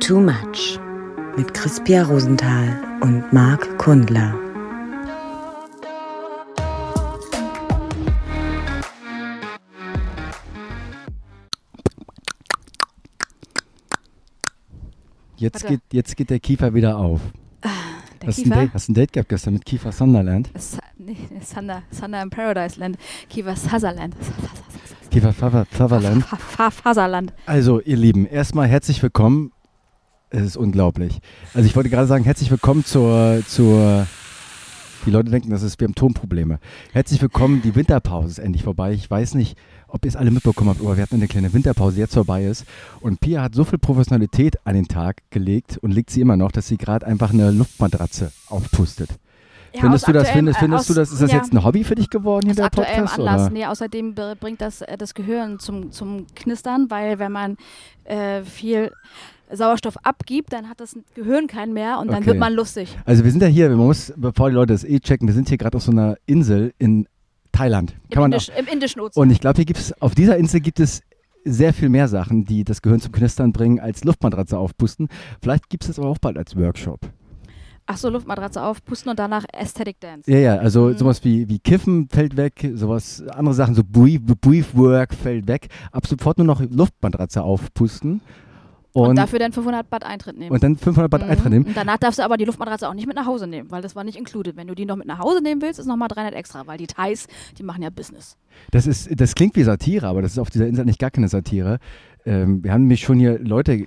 Too Much mit Crispia Rosenthal und Marc Kundler. Jetzt Warte. geht, jetzt geht der Kiefer wieder auf. Der hast, du ein. Date, hast ein Date gehabt gestern mit Kiefer Sunderland? Sa nee, Thunder, Thunder in Paradise Land. Kiefer Sutherland. Kiefer Faserland. Also, ihr Lieben, erstmal herzlich willkommen. Es ist unglaublich. Also, ich wollte gerade sagen, herzlich willkommen zur, zur. Die Leute denken, das ist, wir haben Tonprobleme. Herzlich willkommen, die Winterpause ist endlich vorbei. Ich weiß nicht, ob ihr es alle mitbekommen habt, aber wir hatten eine kleine Winterpause, die jetzt vorbei ist. Und Pia hat so viel Professionalität an den Tag gelegt und legt sie immer noch, dass sie gerade einfach eine Luftmatratze aufpustet. Ja, findest du das, findest, findest aus- du das, ist das ja, jetzt ein Hobby für dich geworden hier der Podcast? Anlass. Oder? Nee, außerdem bringt das äh, das Gehirn zum, zum Knistern, weil wenn man äh, viel Sauerstoff abgibt, dann hat das Gehirn keinen mehr und dann Okay. wird man lustig. Also wir sind ja hier, man muss, bevor die Leute das eh checken, wir sind hier gerade auf so einer Insel in Thailand. Im, Kann man auch, Indisch, Im Indischen Ozean. und ich glaube, hier gibt es, auf dieser Insel gibt es sehr viel mehr Sachen, die das Gehirn zum Knistern bringen, als Luftmatratze aufpusten. Vielleicht gibt es das aber auch bald als Workshop. Ach so, Luftmatratze aufpusten und danach Aesthetic Dance. Ja, ja, also Mhm. sowas wie, wie Kiffen fällt weg, sowas, andere Sachen, so Brief, Briefwork fällt weg. Ab sofort nur noch Luftmatratze aufpusten. Und, Und, dafür dann 500 Baht Eintritt nehmen. und dann 500 Baht Mhm. Eintritt nehmen. Und danach darfst du aber die Luftmatratze auch nicht mit nach Hause nehmen, weil das war nicht included. Wenn du die noch mit nach Hause nehmen willst, ist nochmal 300 extra, weil die Thais, die machen ja Business. Das, ist, das klingt wie Satire, aber das ist auf dieser Insel nicht gar keine Satire. Ähm, wir haben nämlich schon hier Leute äh,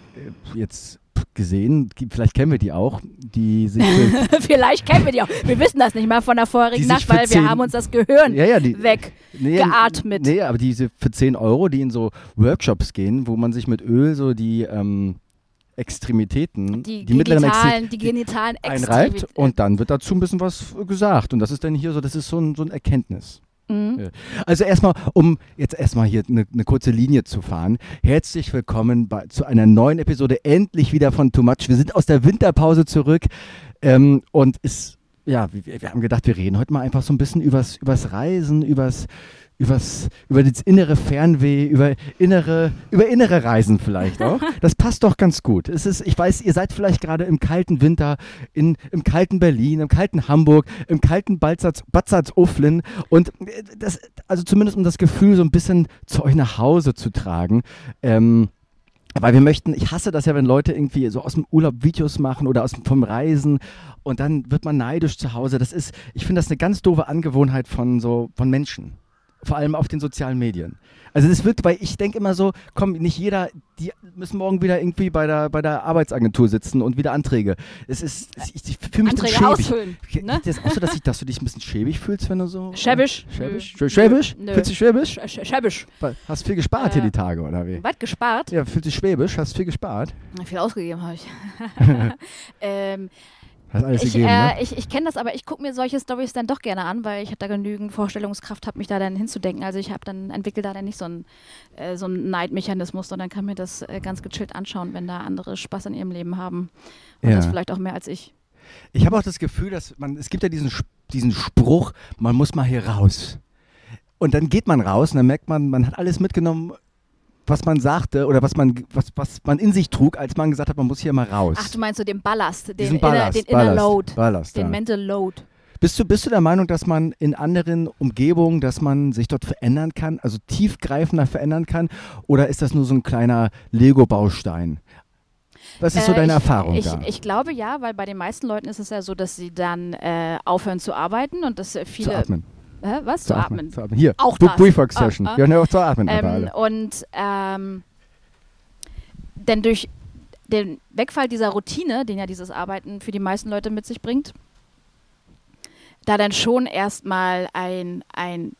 jetzt gesehen, die- vielleicht kennen wir die auch, die sich Vielleicht kennen wir die auch. Wir wissen das nicht mal von der Die vorherigen Nacht, weil wir zehn- haben uns das Gehirn ja, ja, die, weg. nee, geatmet. Nee, aber diese für 10 Euro, die in so Workshops gehen, wo man sich mit Öl so die ähm, Extremitäten, Die, mittleren genitalen, die genitalen einreibt und dann wird dazu ein bisschen was gesagt. Und das ist dann hier so, das ist so ein, so ein Erkenntnis. Mhm. Also erstmal, um jetzt erstmal hier eine eine kurze Linie zu fahren. Herzlich willkommen bei, zu einer neuen Episode, endlich wieder von Too Much. Wir sind aus der Winterpause zurück ähm, und ist, ja, wir, wir haben gedacht, wir reden heute mal einfach so ein bisschen übers, übers Reisen, übers, übers, über das innere Fernweh, über innere, über innere Reisen vielleicht auch. Das passt doch ganz gut. Es ist, ich weiß, ihr seid vielleicht gerade im kalten Winter, in, im kalten Berlin, im kalten Hamburg, im kalten Balzatz, Batzatz Ufflin und äh, das, also zumindest um das Gefühl so ein bisschen zu euch nach Hause zu tragen. Ähm, weil wir möchten, ich hasse das ja, wenn Leute irgendwie so aus dem Urlaub Videos machen oder aus vom Reisen und dann wird man neidisch zu Hause. Das ist, ich finde das eine ganz doofe Angewohnheit von so, von Menschen. Vor allem auf den sozialen Medien. Also das wirkt, weil ich denke immer so, komm, nicht jeder, die müssen morgen wieder irgendwie bei der, bei der Arbeitsagentur sitzen und wieder Anträge. Es ist, ich, ich fühle mich Anträge ausfüllen. Ne? Das ist auch so, dass, ich, dass du dich ein bisschen schäbig fühlst, wenn du so... Schäbisch? Schäbisch? Nö. Schäbisch? Nö. Fühlst du dich schäbisch? Sch- sch- Schäbisch. Hast viel gespart hier Äh, die Tage, oder wie? Was gespart? Ja, fühlt sich schwäbisch, hast viel gespart. Na, Viel ausgegeben habe ich. ähm, Hast alles ich gegeben, ne? äh, ich, ich kenne das, aber ich gucke mir solche Stories dann doch gerne an, weil ich da genügend Vorstellungskraft habe, mich da dann hinzudenken. Also ich habe dann entwickle da dann nicht so einen, äh, so einen Neidmechanismus, sondern kann mir das äh, ganz gechillt anschauen, wenn da andere Spaß in ihrem Leben haben. Und Ja. das vielleicht auch mehr als ich. Ich habe auch das Gefühl, dass man, es gibt ja diesen, diesen Spruch, man muss mal hier raus. Und dann geht man raus und dann merkt man, man hat alles mitgenommen, was man sagte oder was man, was, was man in sich trug, als man gesagt hat, man muss hier mal raus. Ach, du meinst so den Ballast, den, diesen inner, Ballast, den Inner Ballast, Load, Ballast, den ja. Mental Load. Bist du, bist du der Meinung, dass man in anderen Umgebungen, dass man sich dort verändern kann, also tiefgreifender verändern kann? Oder ist das nur so ein kleiner Lego-Baustein? Was ist so Äh, deine ich, Erfahrung ich, da? Ich glaube ja, weil bei den meisten Leuten ist es ja so, dass sie dann äh, aufhören zu arbeiten und dass äh, zu viele. atmen. Hä, was? Zu, atmen. Zu atmen. Hier, Auch das. Ah, Session. ah. Wir hören ja auch zu atmen. Ähm, und ähm, denn durch den Wegfall dieser Routine, den ja dieses Arbeiten für die meisten Leute mit sich bringt, da dann schon erstmal ein, ein,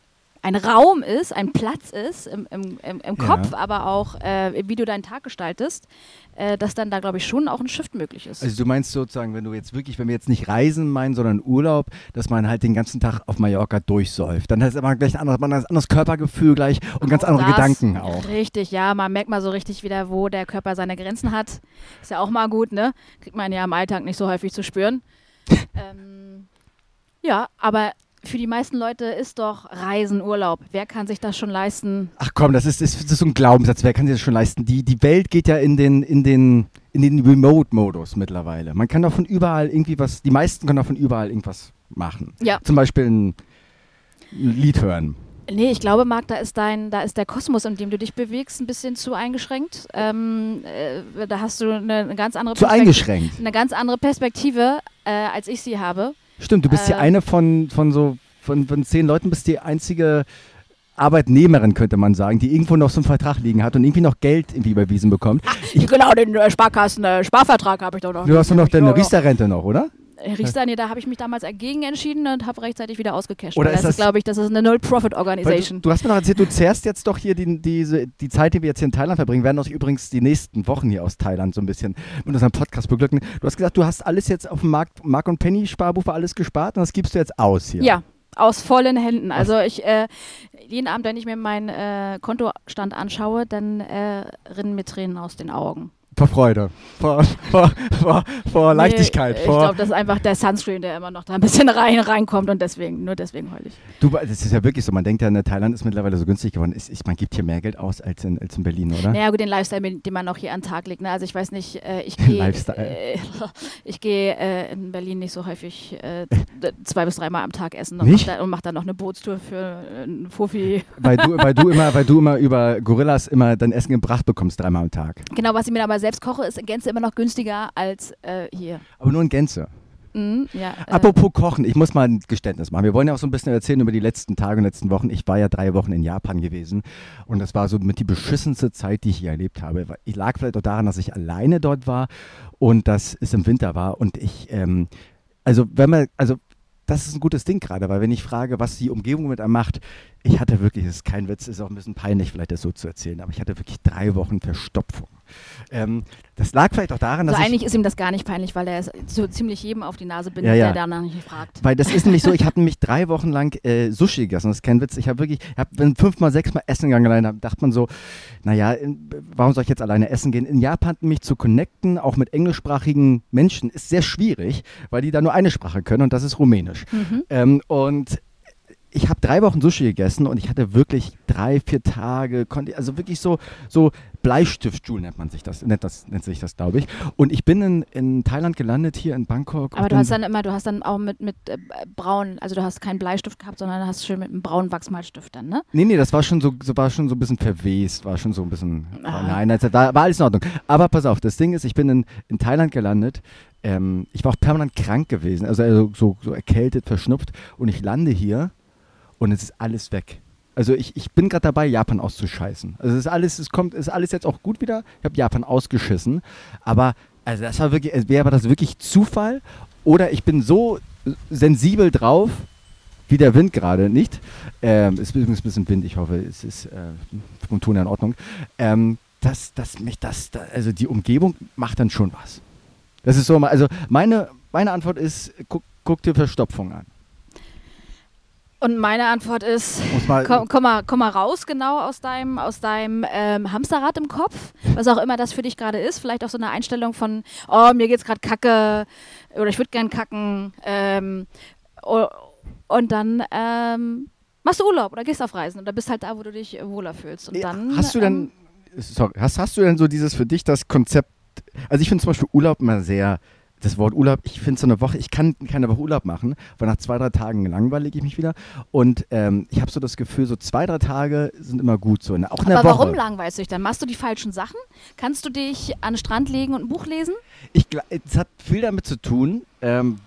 ein Raum ist, ein Platz ist im, im, im, im Ja. Kopf, aber auch äh, wie du deinen Tag gestaltest, äh, dass dann da, glaube ich, schon auch ein Shift möglich ist. Also du meinst sozusagen, wenn du jetzt wirklich, wenn wir jetzt nicht Reisen meinen, sondern Urlaub, dass man halt den ganzen Tag auf Mallorca durchsäuft. Dann hat man gleich ein anderes, man ein anderes Körpergefühl gleich und ganz Auch andere das, Gedanken auch. Richtig, ja, man merkt mal so richtig wieder, wo der Körper seine Grenzen hat. Ist ja auch mal gut, ne? Kriegt man ja im Alltag nicht so häufig zu spüren. ähm, ja, aber für die meisten Leute ist doch Reisen Urlaub. Wer kann sich das schon leisten? Ach komm, das ist, das ist so ein Glaubenssatz. Wer kann sich das schon leisten? Die, die Welt geht ja in den, in den, in den Remote-Modus mittlerweile. Man kann doch von überall irgendwie was, die meisten können doch von überall irgendwas machen. Ja. Zum Beispiel ein, Lied hören. Nee, ich glaube, Marc, da ist dein, da ist der Kosmos, in dem du dich bewegst, ein bisschen zu eingeschränkt. Ähm, äh, da hast du eine, eine ganz andere Zu eingeschränkt. eine ganz andere Perspektive, äh, als ich sie habe. Stimmt, du bist die Äh, eine von, von so, von, von zehn Leuten bist die einzige Arbeitnehmerin, könnte man sagen, die irgendwo noch so einen Vertrag liegen hat und irgendwie noch Geld irgendwie überwiesen bekommt. Ich, genau, den äh, Sparkassen, äh, Sparvertrag habe ich doch noch. Du hast doch noch deine Riester-Rente noch, oder? Riester, nee, da habe ich mich damals dagegen entschieden und habe rechtzeitig wieder ausgecasht. Oder ist das glaube ich, das ist eine Weil du, du hast mir noch erzählt, du zehrst jetzt doch hier die, diese, die Zeit, die wir jetzt hier in Thailand verbringen, werden uns übrigens die nächsten Wochen hier aus Thailand so ein bisschen mit unserem Podcast beglücken. Du hast gesagt, du hast alles jetzt auf dem Markt, Mark und Penny Sparbuch war alles gespart und das gibst du jetzt aus hier. Ja, aus vollen Händen. Also ich, äh, jeden Abend, wenn ich mir meinen äh, Kontostand anschaue, dann äh, rinnen mir Tränen aus den Augen. Vor Freude, vor, vor, vor, vor Leichtigkeit, Nee, ich glaube, das ist einfach der Sunscreen, der immer noch da ein bisschen rein reinkommt und deswegen, nur deswegen heul ich. Du, das ist ja wirklich so. Man denkt ja, ne, Thailand ist mittlerweile so günstig geworden. Ist, ist, man gibt hier mehr Geld aus als in, als in Berlin, oder? Naja, gut, den Lifestyle, den man noch hier an den Tag legt. Ne? Also ich weiß nicht, äh, ich gehe äh, ich gehe äh, in Berlin nicht so häufig äh, zwei bis dreimal am Tag essen und mache da, und mach dann noch eine Bootstour für äh, einen Fuffi. Weil, du, weil, du immer, weil du immer über Gorillas immer dein Essen gebracht bekommst, dreimal am Tag. Genau, was ich mir aber selbst koche, ist in Gänze immer noch günstiger als äh, hier. Aber nur in Gänze. Mhm, ja, äh, Apropos Kochen, ich muss mal ein Geständnis machen. Wir wollen ja auch so ein bisschen erzählen über die letzten Tage und letzten Wochen. Ich war ja drei Wochen in Japan gewesen und das war so mit die beschissenste Zeit, die ich hier erlebt habe. Ich lag vielleicht auch daran, dass ich alleine dort war und dass es im Winter war und ich, ähm, also wenn man, also das ist ein gutes Ding gerade, weil wenn ich frage, was die Umgebung mit einem macht, ich hatte wirklich, es ist kein Witz, ist auch ein bisschen peinlich, vielleicht das so zu erzählen, aber ich hatte wirklich drei Wochen Verstopfung. Ähm, das lag vielleicht auch daran, also dass ich eigentlich ist ihm das gar nicht peinlich, weil er es so ziemlich jedem auf die Nase bindet, Ja, ja. der danach nicht fragt. Weil das ist nämlich so, ich habe nämlich drei Wochen lang äh, Sushi gegessen. Das ist kein Witz. Ich habe wirklich, ich hab, bin fünfmal, sechsmal essen gegangen alleine. Da dachte man so, naja, warum soll ich jetzt alleine essen gehen? In Japan mich zu connecten, auch mit englischsprachigen Menschen, ist sehr schwierig, weil die da nur eine Sprache können und das ist Rumänisch. Mhm. Ähm, und ich habe drei Wochen Sushi gegessen und ich hatte wirklich drei, vier Tage, konnte, also wirklich so, so Bleistiftstuhl nennt man sich das, nennt, das, nennt sich das, glaube ich. Und ich bin in, in Thailand gelandet, hier in Bangkok. Aber du hast dann immer, du hast dann auch mit, mit äh, braun, also du hast keinen Bleistift gehabt, sondern hast schön mit einem braunen Wachsmalstift dann, ne? Nee, nee, das war schon so, so war schon so ein bisschen verwest, war schon so ein bisschen. Ah. Nein, das war, war alles in Ordnung. Aber pass auf, das Ding ist, ich bin in, in Thailand gelandet. Ähm, ich war auch permanent krank gewesen, also, also so, so erkältet, verschnupft. Und ich lande hier und es ist alles weg. Also ich, ich bin gerade dabei, Japan auszuscheißen. Also es ist alles, es kommt, ist alles jetzt auch gut wieder. Ich habe Japan ausgeschissen. Aber also das war wirklich, wäre das wirklich Zufall? Oder ich bin so sensibel drauf, wie der Wind gerade, nicht? Ähm, es ist übrigens ein bisschen Wind, ich hoffe, es ist äh, vom Ton in Ordnung. Ähm, dass, dass mich das, da, also die Umgebung macht dann schon was. Das ist so, also meine, meine Antwort ist, guck, guck dir Verstopfung an. Und meine Antwort ist, mal, komm, komm, mal, komm mal raus genau aus deinem, aus deinem ähm, Hamsterrad im Kopf, was auch immer das für dich gerade ist. Vielleicht auch so eine Einstellung von, oh, mir geht's gerade kacke oder ich würde gern kacken. Ähm, und dann ähm, machst du Urlaub oder gehst auf Reisen oder bist halt da, wo du dich wohler fühlst. Und Nee, dann, hast du ähm, denn, sorry, hast, hast du denn so dieses für dich das Konzept, also ich finde zum Beispiel Urlaub immer sehr, das Wort Urlaub, ich finde so eine Woche, ich kann keine Woche Urlaub machen, weil nach zwei, drei Tagen langweilig ich mich wieder und ähm, ich habe so das Gefühl, so zwei, drei Tage sind immer gut so, ne? auch in der aber Woche. warum langweilst du dich dann? Machst du die falschen Sachen? Kannst du dich an den Strand legen und ein Buch lesen? Ich, es hat viel damit zu tun, ähm,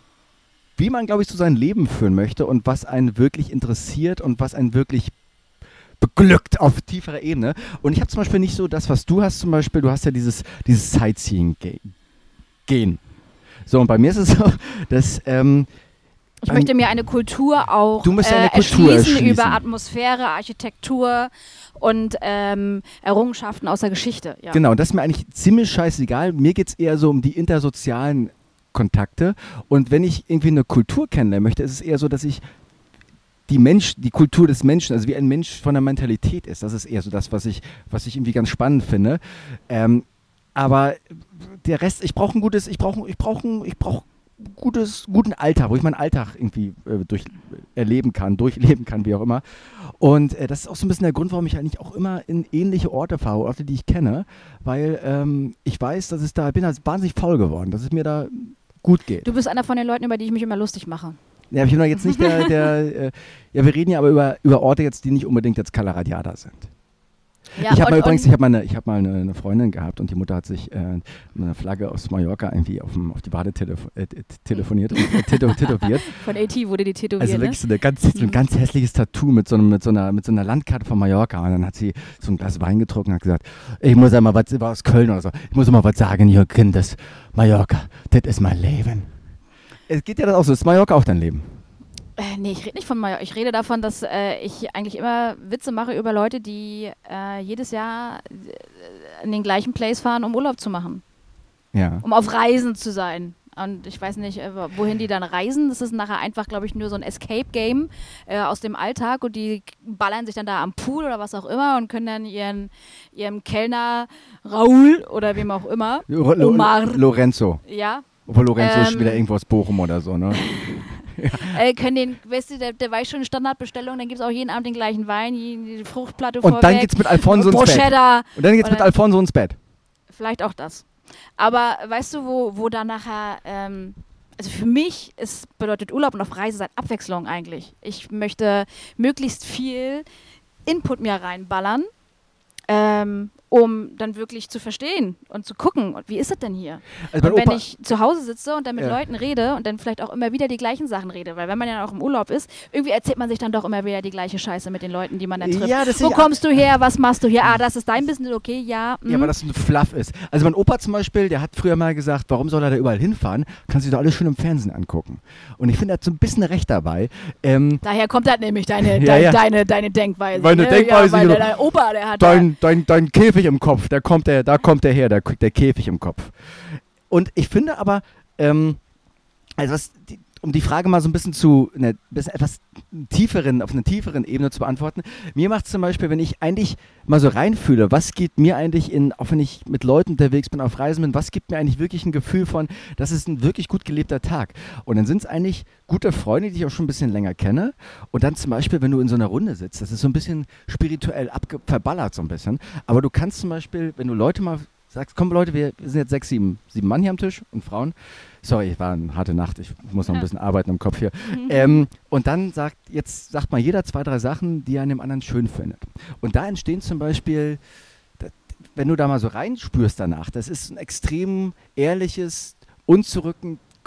wie man, glaube ich, so sein Leben führen möchte und was einen wirklich interessiert und was einen wirklich beglückt auf tieferer Ebene. Und ich habe zum Beispiel nicht so das, was du hast zum Beispiel, du hast ja dieses, dieses Sightseeing-Gehen. So, und bei mir ist es so, dass ähm, Ich Ähm, möchte mir eine Kultur auch Du musst ja eine äh, Kultur erschließen, erschließen. über Atmosphäre, Architektur und ähm, Errungenschaften aus der Geschichte. Ja. Genau, und das ist mir eigentlich ziemlich scheißegal. Mir geht es eher so um die intersozialen Kontakte. Und wenn ich irgendwie eine Kultur kennenlernen möchte, ist es eher so, dass ich die Mensch, die Kultur des Menschen, also wie ein Mensch von der Mentalität ist, das ist eher so das, was ich, was ich irgendwie ganz spannend finde. Ähm, aber der Rest, ich brauche ein gutes, ich brauche, ich brauche, ich brauche gutes, guten Alltag, wo ich meinen Alltag irgendwie äh, durch erleben kann, durchleben kann, wie auch immer. Und äh, das ist auch so ein bisschen der Grund, warum ich eigentlich auch immer in ähnliche Orte fahre, Orte, die ich kenne, weil ähm, ich weiß, dass es da, ich bin da wahnsinnig faul geworden, dass es mir da gut geht. Du bist einer von den Leuten, über die ich mich immer lustig mache. Ja, ich bin doch jetzt nicht der, der äh, ja, wir reden ja aber über, über Orte jetzt, die nicht unbedingt jetzt Calaradiada sind. Ja, ich habe mal übrigens, ich habe mal, eine, ich hab mal eine, eine Freundin gehabt und die Mutter hat sich äh, eine Flagge aus Mallorca irgendwie auf, dem, auf die Wade telefo äh, telefoniert und äh, tätow- tätowiert. Von AT wurde die tätowiert, Also ne? wirklich so, eine ganz, so ein ganz hässliches Tattoo mit so, einem, mit, so einer, mit so einer Landkarte von Mallorca. Und dann hat sie so ein Glas Wein getrunken und hat gesagt, ich muss einmal was, war aus Köln oder so, ich muss mal was sagen, ihr Kind, das Mallorca, das ist mein Leben. Es geht ja das auch so, ist Mallorca auch dein Leben? Äh, nee, ich rede nicht von Mallorca. Ich rede davon, dass äh, ich eigentlich immer Witze mache über Leute, die äh, jedes Jahr äh, in den gleichen Place fahren, um Urlaub zu machen. Ja. Um auf Reisen zu sein. Und ich weiß nicht, äh, wohin die dann reisen. Das ist nachher einfach, glaube ich, nur so ein Escape-Game äh, aus dem Alltag und die ballern sich dann da am Pool oder was auch immer und können dann ihren, ihrem Kellner Raoul oder wem auch immer, Omar, Lorenzo. ja, Obwohl Lorenzo ist Ähm, wieder irgendwo aus Bochum oder so, ne? äh, können den, weißt du, der, der weiß schon Standardbestellung, dann gibt es auch jeden Abend den gleichen Wein, die, Fruchtplatte Und vorweg. dann geht's mit Alfonso ins Bett. Und dann geht's mit Oder- Alfonso ins Bett. vielleicht auch das. Aber weißt du, wo, wo da nachher, ähm, also für mich ist, bedeutet Urlaub und auf Reise sein Abwechslung eigentlich. Ich möchte möglichst viel Input mir reinballern, ähm, um dann wirklich zu verstehen und zu gucken, und wie ist es denn hier? Also und wenn Opa, ich zu Hause sitze und dann mit Ja. Leuten rede und dann vielleicht auch immer wieder die gleichen Sachen rede, weil wenn man ja auch im Urlaub ist, irgendwie erzählt man sich dann doch immer wieder die gleiche Scheiße mit den Leuten, die man dann trifft. Ja, das Wo kommst du her? Was machst du hier? Ah, das ist dein Business, okay, ja. Ja, mm. weil das ein Fluff ist. Also mein Opa zum Beispiel, der hat früher mal gesagt, warum soll er da überall hinfahren? Kannst du dir doch alles schön im Fernsehen angucken. Und ich finde, er hat so ein bisschen recht dabei. Ähm, Daher kommt das nämlich, deine, Ja, dein, ja. Deine, deine Denkweise. Meine ne? Denkweise, Ja, weil der, dein Opa, der hat dein, dein, dein Käfig im Kopf, da kommt der, da kommt der her, da der Käfig im Kopf. Und ich finde aber, ähm, also was, die, um die Frage mal so ein bisschen zu, ne, bisschen etwas tieferen, auf einer tieferen Ebene zu beantworten. Mir macht es zum Beispiel, wenn ich eigentlich mal so reinfühle, was gibt mir eigentlich in, auch wenn ich mit Leuten unterwegs bin, auf Reisen bin, was gibt mir eigentlich wirklich ein Gefühl von, das ist ein wirklich gut gelebter Tag. Und dann sind es eigentlich gute Freunde, die ich auch schon ein bisschen länger kenne. Und dann zum Beispiel, wenn du in so einer Runde sitzt, das ist so ein bisschen spirituell abge verballert so ein bisschen. Aber du kannst zum Beispiel, wenn du Leute mal sagst, komm Leute, wir, wir sind jetzt sechs, sieben, sieben Mann hier am Tisch und Frauen. Sorry, war eine harte Nacht, ich muss noch ein bisschen arbeiten im Kopf hier. Mhm. Ähm, und dann sagt, jetzt sagt mal jeder zwei, drei Sachen, die er an dem anderen schön findet. Und da entstehen zum Beispiel, wenn du da mal so reinspürst danach, das ist ein extrem ehrliches,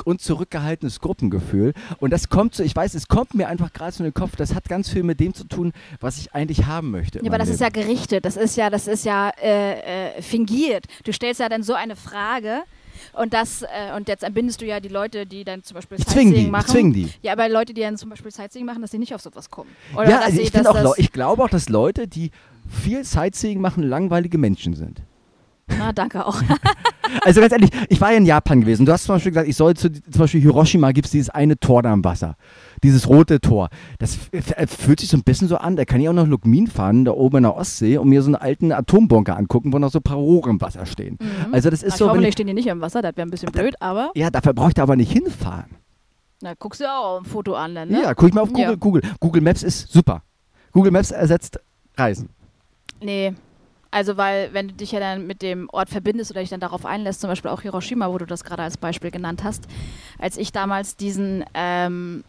unzurücken, unzurückgehaltenes Gruppengefühl. Und das kommt so, ich weiß, es kommt mir einfach gerade so in den Kopf, das hat ganz viel mit dem zu tun, was ich eigentlich haben möchte. Ja, aber das ist ja Leben. gerichtet, das ist ja, das ist ja äh, äh, fingiert. Du stellst ja dann so eine Frage und das äh, und jetzt entbindest du ja die Leute, die dann zum Beispiel Ich zwing die, Sightseeing ich machen. zwing die. Ja, aber Leute, die dann zum Beispiel Sightseeing machen, dass sie nicht auf sowas kommen. Oder ja, also ich, finde auch, ich glaube auch, dass Leute, die viel Sightseeing machen, langweilige Menschen sind. Na, danke auch. Also ganz ehrlich, ich war ja in Japan gewesen. Du hast zum Beispiel gesagt, ich soll zu, zum Beispiel Hiroshima gibt es dieses eine Tor da am Wasser. Dieses rote Tor. Das f- fühlt sich so ein bisschen so an. Da kann ich auch noch Lukmin fahren, da oben in der Ostsee, und mir so einen alten Atombunker angucken, wo noch so ein paar Rohre im Wasser stehen. Mhm. Also das ist ich so, hoffe, die ich, stehen hier nicht im Wasser, das wäre ein bisschen Da- blöd, aber ja, dafür brauche ich da aber nicht hinfahren. na, guckst du auch ein Foto an, dann, ne? Ja, guck ich mal auf Google, Ja. Google. Google Maps ist super. Google Maps ersetzt Reisen. Nee. Also, weil, wenn du dich ja dann mit dem Ort verbindest oder dich dann darauf einlässt, zum Beispiel auch Hiroshima, wo du das gerade als Beispiel genannt hast, als ich damals diesen, ähm,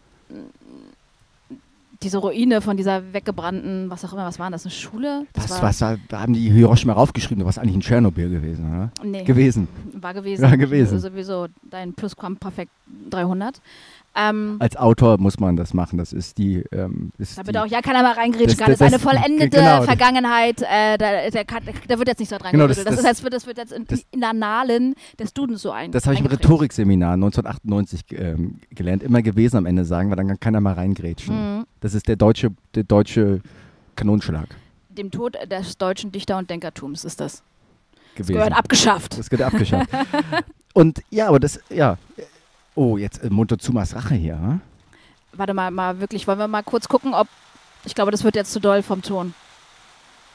diese Ruine von dieser weggebrannten, was auch immer, was war das, eine Schule? Das Was, war, was, da da haben die Hiroshima raufgeschrieben, du warst eigentlich in Tschernobyl gewesen, oder? Nee, Gewesen. war gewesen. Ja, gewesen. Sowieso dein Plusquamperfekt 300. Ähm, Als Autor muss man das machen. Das ist die. Ähm, ist da die bitte auch ja keiner mal reingrätschen Das- kann. Das, ist das- eine vollendete genau. Vergangenheit. Äh, da, der kann, da wird jetzt nicht so dran Genau, das- das, das- ist jetzt, das wird jetzt in, das- in Annalen des Dudens so ein. Das habe ich im. Rhetorikseminar 1998 ähm, gelernt. Immer gewesen am Ende sagen, weil dann kann keiner mal reingrätschen. Mhm. Das ist der deutsche, der deutsche Kanonschlag Dem Tod des deutschen Dichter- und Denkertums ist das. Das gewesen. gehört abgeschafft. Das gehört abgeschafft. Und ja, aber das, ja. Oh, jetzt äh, Montezumas Rache hier. hm? Warte mal, mal wirklich, wollen wir mal kurz gucken, ob. Ich glaube, das wird jetzt zu doll vom Ton.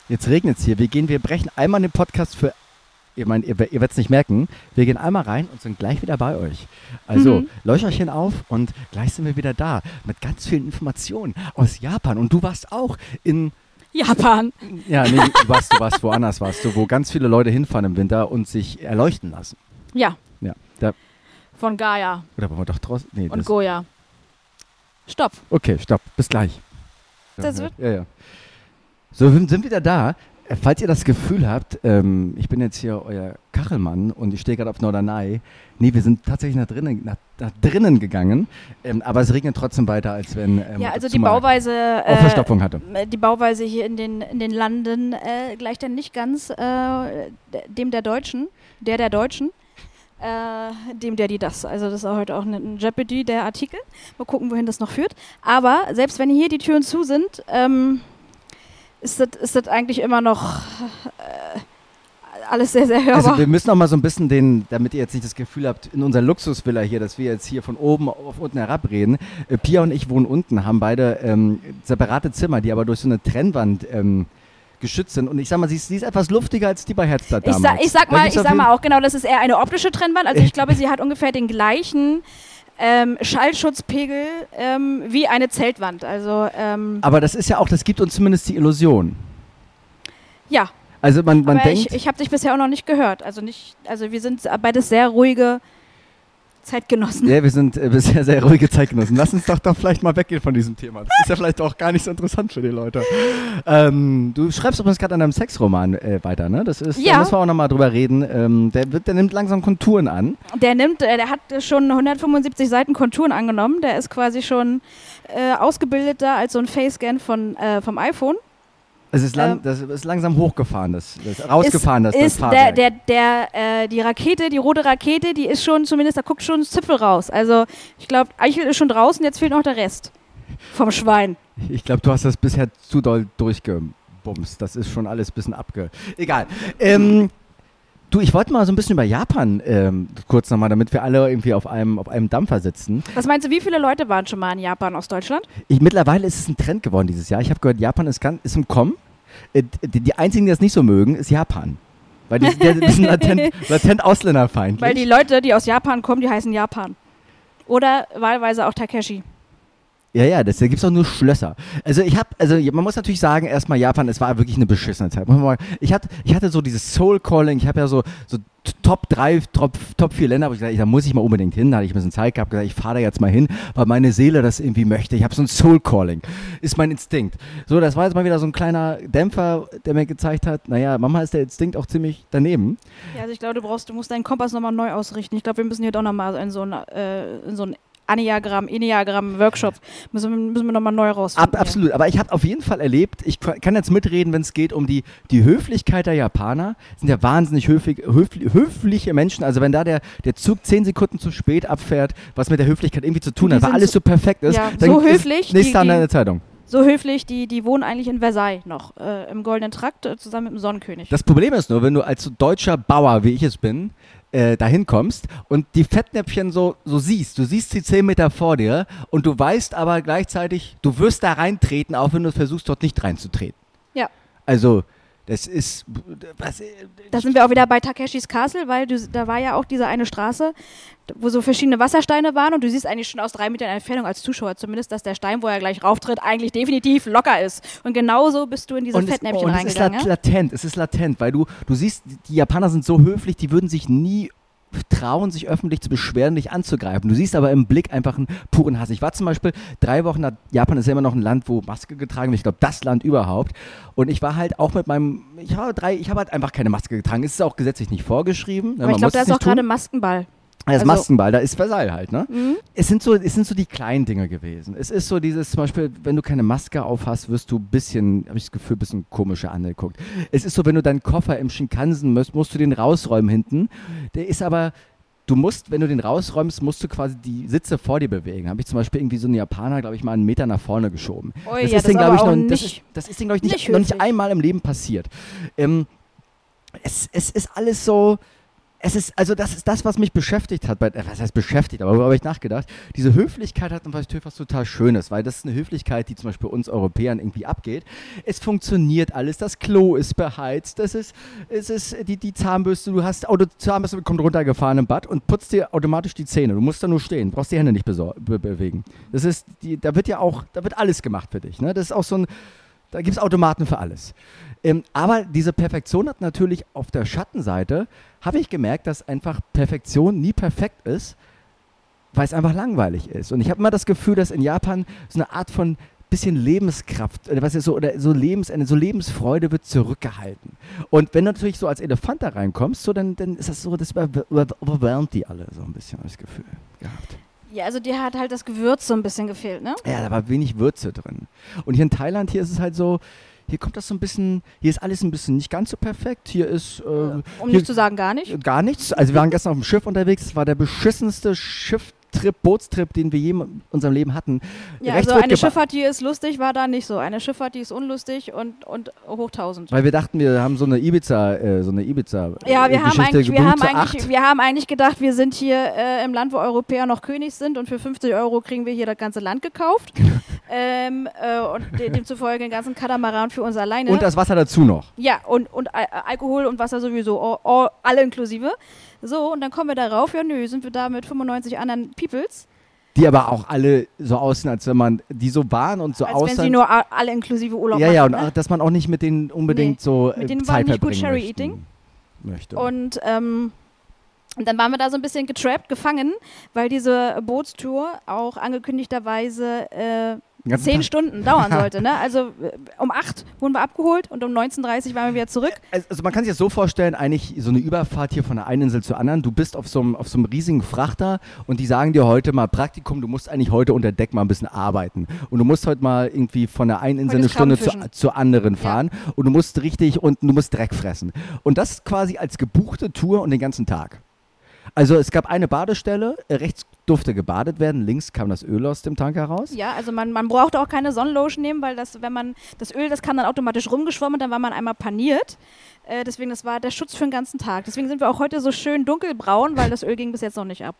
Jetzt regnet es hier. Wir gehen, wir brechen einmal den Podcast für ihr meint, ihr, ihr werdet es nicht merken, wir gehen einmal rein und sind gleich wieder bei euch. Also Mhm. Leuchterchen auf und gleich sind wir wieder da mit ganz vielen Informationen aus Japan. Und du warst auch in, Japan. ja, nee, du warst, du warst woanders, warst du, wo ganz viele Leute hinfahren im Winter und sich erleuchten lassen. Ja, Ja, von Gaia oder wollen wir doch draußen? Nee, und das, Goya. Stopp. Okay, stopp. Bis gleich. Das wird- ja, ja. So, wir sind wieder da. Äh, Falls ihr das Gefühl habt, ähm, ich bin jetzt hier euer Kachelmann und ich stehe gerade auf Norderney. Nee, wir sind tatsächlich nach drinnen, nach, nach drinnen gegangen, ähm, aber es regnet trotzdem weiter, als wenn ähm, ja, also die Bauweise. auch Verstopfung hatte. äh, die Bauweise hier in den, in den Landen äh, gleicht dann nicht ganz äh, dem der Deutschen, der der Deutschen, äh, dem der die das. Also das ist heute auch ein ein Jeopardy, der Artikel. Mal gucken, wohin das noch führt. Aber selbst wenn hier die Türen zu sind, ähm, ist das ist das eigentlich immer noch äh, alles sehr, sehr hörbar. Also wir müssen auch mal so ein bisschen den, damit ihr jetzt nicht das Gefühl habt, in unserer Luxusvilla hier, dass wir jetzt hier von oben auf unten herabreden. Äh, Pia und ich wohnen unten, haben beide ähm, separate Zimmer, die aber durch so eine Trennwand ähm, geschützt sind. Und ich sag mal, sie ist, sie ist etwas luftiger als die bei Herzblatt Ich, sa ich sag Da mal, ich sag mal auch genau, das ist eher eine optische Trennwand. Also ich glaube, sie hat ungefähr den gleichen ähm, Schallschutzpegel ähm, wie eine Zeltwand. Also ähm, Aber das ist ja auch, das gibt uns zumindest die Illusion. ja, Also man, man aber denkt, ich, ich habe dich bisher auch noch nicht gehört. Also nicht, also wir sind beides sehr ruhige Zeitgenossen. ja, wir sind äh, bisher sehr ruhige Zeitgenossen. Lass uns doch, doch vielleicht mal weggehen von diesem Thema. Das ist ja vielleicht auch gar nicht so interessant für die Leute. Ähm, du schreibst übrigens gerade an deinem Sexroman äh, weiter, ne? Das ist, da Ja. müssen wir auch nochmal drüber reden. Ähm, der, wird, der nimmt langsam Konturen an. Der nimmt, äh, der hat schon 175 Seiten Konturen angenommen. Der ist quasi schon äh, ausgebildeter als so ein Facescan von äh, vom iPhone. Es ist, lang, Ähm, das ist langsam hochgefahren, das, das rausgefahren, das, ist das der, Fahrwerk. der, der, äh, die Rakete, die rote Rakete, die ist schon, zumindest da guckt schon ein Zipfel raus. Also ich glaube, Eichel ist schon draußen, jetzt fehlt noch der Rest vom Schwein. Ich glaube, du hast das bisher zu doll durchgebumst. Das ist schon alles ein bisschen abge... Egal. Ähm, du, ich wollte mal so ein bisschen über Japan ähm, kurz nochmal, damit wir alle irgendwie auf einem, auf einem Dampfer sitzen. Was meinst du, wie viele Leute waren schon mal in Japan aus Deutschland? Ich, mittlerweile ist es ein Trend geworden dieses Jahr. Ich habe gehört, Japan ist, ganz, ist im Kommen. Äh, die, die einzigen, die das nicht so mögen, ist Japan. Weil die sind ja ein bisschen latent, latent ausländerfeindlich. Weil die Leute, die aus Japan kommen, die heißen Japan. Oder wahlweise auch Takeshi. Ja, ja, das, da gibt es auch nur Schlösser. Also ich habe, also man muss natürlich sagen, erstmal Japan, es war wirklich eine beschissene Zeit. Ich hatte, ich hatte so dieses Soul Calling, ich habe ja so, so Top 3, Top, Top 4 Länder, wo ich gesagt da muss ich mal unbedingt hin. Da hatte ich ein bisschen Zeit gehabt, gesagt, ich fahre da jetzt mal hin, weil meine Seele das irgendwie möchte. Ich habe so ein Soul Calling. Ist mein Instinkt. So, das war jetzt mal wieder so ein kleiner Dämpfer, der mir gezeigt hat, naja, Mama ist der Instinkt auch ziemlich daneben. Ja, also ich glaube, du brauchst, du musst deinen Kompass nochmal neu ausrichten. Ich glaube, wir müssen hier doch nochmal in so ein, äh, in so ein Aniagramm, Enneagramm-Workshop müssen, wir- müssen wir nochmal neu rausfinden. Ab, absolut, aber ich habe auf jeden Fall erlebt, ich kann jetzt mitreden, wenn es geht um die, die Höflichkeit der Japaner. Sind ja wahnsinnig höflich, höfli, höfliche Menschen. Also wenn da der, der Zug zehn Sekunden zu spät abfährt, was mit der Höflichkeit irgendwie zu tun Die hat, weil alles so perfekt ist, Ja, dann so ist höflich, Nächster die- an der Zeitung. So höflich, die, die wohnen eigentlich in Versailles noch, äh, im Goldenen Trakt, äh, zusammen mit dem Sonnenkönig. Das Problem ist nur, wenn du als deutscher Bauer, wie ich es bin, äh, dahin kommst und die Fettnäpfchen so, so siehst. Du siehst sie zehn Meter vor dir und du weißt aber gleichzeitig, du wirst da reintreten, auch wenn du versuchst, dort nicht reinzutreten. Ja. Also, das ist. Was, Da sind wir auch wieder bei Takeshis Castle, weil du, da war ja auch diese eine Straße, wo so verschiedene Wassersteine waren und du siehst eigentlich schon aus drei Metern Entfernung als Zuschauer zumindest, dass der Stein, wo er gleich rauftritt, eigentlich definitiv locker ist. Und genauso bist du in diese und es, Fettnäpfchen und es ist reingegangen. lat ja? latent, es ist latent, weil du, du siehst, die Japaner sind so höflich, die würden sich nie trauen, sich öffentlich zu beschweren, dich anzugreifen. Du siehst aber im Blick einfach einen puren Hass. Ich war zum Beispiel drei Wochen nach Japan, ist ja immer noch ein Land, wo Maske getragen wird. Ich glaube, das Land überhaupt. Und ich war halt auch mit meinem, ich habe drei, ich habe halt einfach keine Maske getragen. Es ist auch gesetzlich nicht vorgeschrieben. ne? Aber Man ich glaube, da ist auch gerade Maskenball. Das Also- Maskenball, da ist Versailles halt, ne? Mhm. Es sind, so, es sind so die kleinen Dinge gewesen. Es ist so dieses, zum Beispiel, wenn du keine Maske auf hast, wirst du ein bisschen, habe ich das Gefühl, ein bisschen komischer angeguckt. Es ist so, wenn du deinen Koffer im Shinkansen musst, musst du den rausräumen hinten. Der ist aber, du musst, wenn du den rausräumst, musst du quasi die Sitze vor dir bewegen. Habe ich zum Beispiel irgendwie so einen Japaner, glaube ich, mal einen Meter nach vorne geschoben. Oh das ja, ist aber glaube ich, noch, das nicht- ist, das ist denen, glaube ich, nicht, nicht noch nicht einmal im Leben passiert. Ähm, es, es ist alles so, es ist, also das ist das, was mich beschäftigt hat. Bei, äh, was heißt beschäftigt, aber worüber habe ich nachgedacht? Diese Höflichkeit hat natürlich was total Schönes, weil das ist eine Höflichkeit, die zum Beispiel uns Europäern irgendwie abgeht. Es funktioniert alles, das Klo ist beheizt, das ist, es ist die, die Zahnbürste, du hast, die Zahnbürste kommt runtergefahren im Bad und putzt dir automatisch die Zähne. Du musst da nur stehen, brauchst die Hände nicht be bewegen. Das ist, die, da wird ja auch, da wird alles gemacht für dich. Ne? Das ist auch so ein, da gibt es Automaten für alles. Ähm, aber diese Perfektion hat natürlich auf der Schattenseite, habe ich gemerkt, dass einfach Perfektion nie perfekt ist, weil es einfach langweilig ist. Und ich habe immer das Gefühl, dass in Japan so eine Art von bisschen Lebenskraft, oder was ist so, oder so Lebensende, so Lebensfreude wird zurückgehalten. Und wenn du natürlich so als Elefant da reinkommst, so dann, dann ist das so, das überwärmt die alle so ein bisschen, das Gefühl gehabt. Ja, also dir hat halt das Gewürz so ein bisschen gefehlt, ne? Ja, da war wenig Würze drin. Und hier in Thailand, hier ist es halt so, hier kommt das so ein bisschen, hier ist alles ein bisschen nicht ganz so perfekt. Hier ist. Äh, um hier, nicht zu sagen, gar nicht. Gar nichts. Also, wir waren gestern auf dem Schiff unterwegs. Es war der beschissenste Schiff Trip, Bootstrip, den wir je in unserem Leben hatten. Ja, Rechts also eine Schifffahrt, die ist lustig, war da nicht so. Eine Schifffahrt, die ist unlustig und, und hoch 1000. Weil wir dachten, wir haben so eine Ibiza, äh, so eine Ibiza. Ja, wir, haben eigentlich, wir, haben eigentlich, wir haben eigentlich gedacht, wir sind hier äh, im Land, wo Europäer noch König sind und für 50 Euro kriegen wir hier das ganze Land gekauft. ähm, äh, und de demzufolge den ganzen Katamaran für uns alleine. Und das Wasser dazu noch. Ja, und, und Alkohol und Wasser sowieso, all, all, alle inklusive. So, und dann kommen wir darauf, ja nö, sind wir da mit 95 anderen Peoples. Die aber auch alle so aussehen, als wenn man, die so waren und so als aussehen. Als wenn sie nur alle inklusive Urlaub Ja, ja, und ne? dass man auch nicht mit denen unbedingt nee, so mit denen Zeit war nicht gut Sherry Eating. Möchte. Und, ähm, und dann waren wir da so ein bisschen getrappt, gefangen, weil diese Bootstour auch angekündigterweise äh, zehn Tag. Stunden dauern sollte. Ne? Also äh, um acht wurden wir abgeholt und um 19.30 Uhr waren wir wieder zurück. Also man kann sich das so vorstellen, eigentlich so eine Überfahrt hier von der einen Insel zur anderen. Du bist auf so einem, auf so einem riesigen Frachter und die sagen dir heute mal Praktikum, du musst eigentlich heute unter Deck mal ein bisschen arbeiten. Und du musst heute mal irgendwie von der einen Insel eine Stunde zu, zur anderen fahren ja. und du musst richtig und du musst Dreck fressen. Und das quasi als gebuchte Tour und den ganzen Tag. Also es gab eine Badestelle, äh, rechts durfte gebadet werden, links kam das Öl aus dem Tank heraus. Ja, also man, man brauchte auch keine Sonnenlotion nehmen, weil das, wenn man, das Öl, das kam dann automatisch rumgeschwommen, dann war man einmal paniert. Äh, deswegen, das war der Schutz für den ganzen Tag. Deswegen sind wir auch heute so schön dunkelbraun, weil das Öl ging bis jetzt noch nicht ab.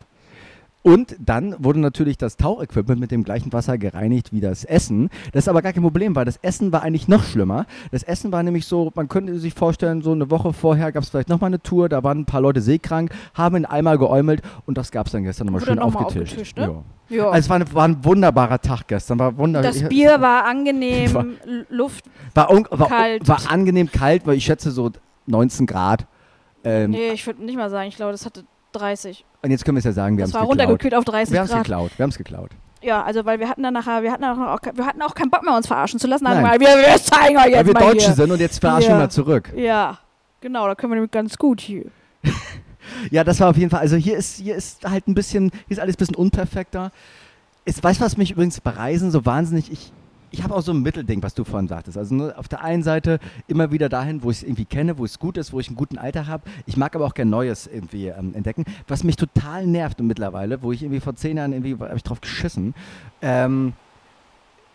Und dann wurde natürlich das Tauchequipment mit dem gleichen Wasser gereinigt wie das Essen. Das ist aber gar kein Problem, weil das Essen war eigentlich noch schlimmer. Das Essen war nämlich so, man könnte sich vorstellen, so eine Woche vorher gab es vielleicht nochmal eine Tour, da waren ein paar Leute seekrank, haben ihn einmal geäumelt und das gab es dann gestern nochmal schön noch aufgetischt. aufgetischt ne? ja. Ja. Also es war, eine, war, ein wunderbarer Tag gestern. War wunder das Bier war angenehm, war, Luft war, war, kalt. War angenehm kalt, weil ich schätze so 19 Grad. Ähm, nee, ich würde nicht mal sagen, ich glaube, das hatte 30. Und jetzt können wir es ja sagen, wir haben es geklaut. runtergekühlt auf 30 wir haben es geklaut, wir haben es geklaut. Ja, also weil wir hatten dann nachher, wir hatten auch, wir hatten auch keinen Bock mehr, uns verarschen zu lassen. Nein. Mal, wir, wir zeigen euch jetzt Weil wir mal Deutsche hier. sind und jetzt verarschen ja. wir mal zurück. Ja, genau, da können wir nämlich ganz gut hier. ja, das war auf jeden Fall, also hier ist, hier ist halt ein bisschen, hier ist alles ein bisschen unperfekter. Weißt du, was mich übrigens bei Reisen so wahnsinnig, ich, ich habe auch so ein Mittelding, was du vorhin sagtest. Also ne, auf der einen Seite immer wieder dahin, wo ich es irgendwie kenne, wo es gut ist, wo ich einen guten Alter habe. Ich mag aber auch gerne Neues irgendwie ähm, entdecken. Was mich total nervt mittlerweile, wo ich irgendwie vor zehn Jahren irgendwie habe ich drauf geschissen, ähm,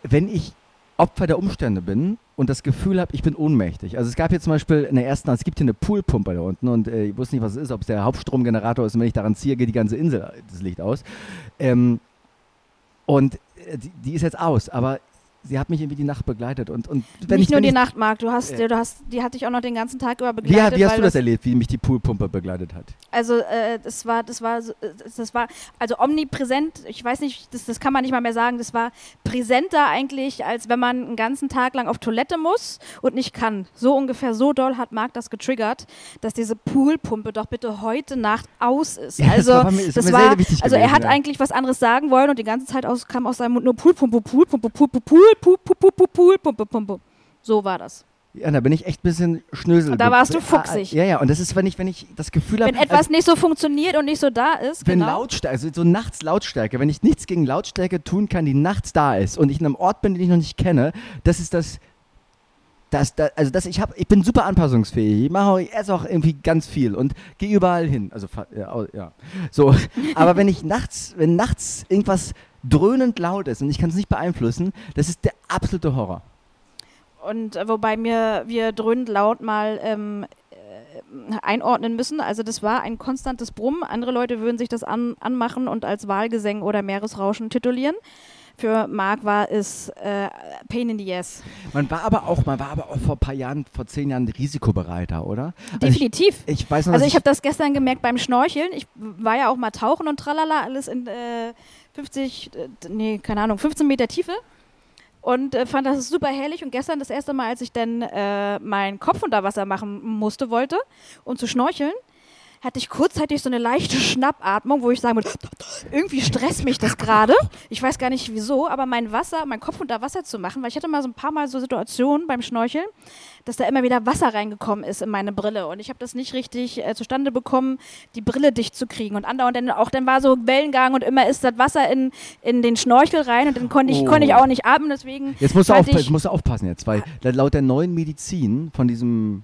wenn ich Opfer der Umstände bin und das Gefühl habe, ich bin ohnmächtig. Also es gab hier zum Beispiel in der ersten, es gibt hier eine Poolpumpe da unten und äh, ich wusste nicht, was es ist, ob es der Hauptstromgenerator ist und wenn ich daran ziehe, geht die ganze Insel das Licht aus. Ähm, und äh, die, die, ist jetzt aus, aber sie hat mich irgendwie die Nacht begleitet. Und, und wenn Nicht ich, nur die Nacht, Marc, du hast, äh, du hast, die hat dich auch noch den ganzen Tag über begleitet. Wie, wie hast du das, das erlebt, wie mich die Poolpumpe begleitet hat? Also äh, das war, das war, das war, also omnipräsent, ich weiß nicht, das, das kann man nicht mal mehr sagen, das war präsenter eigentlich, als wenn man einen ganzen Tag lang auf Toilette muss und nicht kann. So ungefähr, so doll hat Marc das getriggert, dass diese Poolpumpe doch bitte heute Nacht aus ist. Ja, also, das war, mir, das das war also gewesen, er hat ja. eigentlich was anderes sagen wollen und die ganze Zeit aus, kam aus seinem Mund nur Poolpumpe, Poolpumpe, Poolpumpe, Pool, Pool, Pool, Pool, Pool, Pool, Pum, Pum, Pum, Pum. So war das. Ja, da bin ich echt ein bisschen schnösel. Da warst du ah, ah, fuchsig. Ja, ja, und das ist, wenn ich, wenn ich das Gefühl habe. Wenn etwas also, nicht so funktioniert und nicht so da ist. Wenn genau. Lautstärke, also so nachts Lautstärke, wenn ich nichts gegen Lautstärke tun kann, die nachts da ist und ich in einem Ort bin, den ich noch nicht kenne, das ist das. Das, das, also das, ich, hab, ich bin super anpassungsfähig. Ich mache auch, ich esse auch irgendwie ganz viel und gehe überall hin. Also ja. so. Aber wenn ich nachts, wenn nachts irgendwas dröhnend laut ist und ich kann es nicht beeinflussen, das ist der absolute Horror. Und äh, wobei mir wir dröhnend laut mal ähm, äh, einordnen müssen. Also das war ein konstantes Brummen. Andere Leute würden sich das an, anmachen und als Wahlgesänge oder Meeresrauschen titulieren. Für Marc war es äh, Pain in the Ass. Man war aber auch, man war aber auch vor ein paar Jahren, vor zehn Jahren risikobereiter, oder? Also Definitiv. Ich, ich weiß noch, Also dass ich habe das gestern gemerkt beim Schnorcheln. Ich war ja auch mal tauchen und tralala, alles in äh, 50, äh, nee, keine Ahnung, 15 Meter Tiefe. Und äh, fand das super herrlich. Und gestern das erste Mal, als ich dann äh, meinen Kopf unter Wasser machen musste, wollte, um zu schnorcheln, hatte ich kurzzeitig so eine leichte Schnappatmung, wo ich sagen würde, irgendwie stresst mich das gerade. Ich weiß gar nicht wieso, aber mein Wasser, mein Kopf unter Wasser zu machen, weil ich hatte mal so ein paar Mal so Situationen beim Schnorcheln, dass da immer wieder Wasser reingekommen ist in meine Brille und ich habe das nicht richtig äh, zustande bekommen, die Brille dicht zu kriegen und andauernd dann auch dann war so Wellengang und immer ist das Wasser in, in den Schnorchel rein und dann konnte ich, Oh. konnte ich auch nicht atmen, deswegen Jetzt musst du, aufpa musst du aufpassen jetzt, weil laut der neuen Medizin von diesem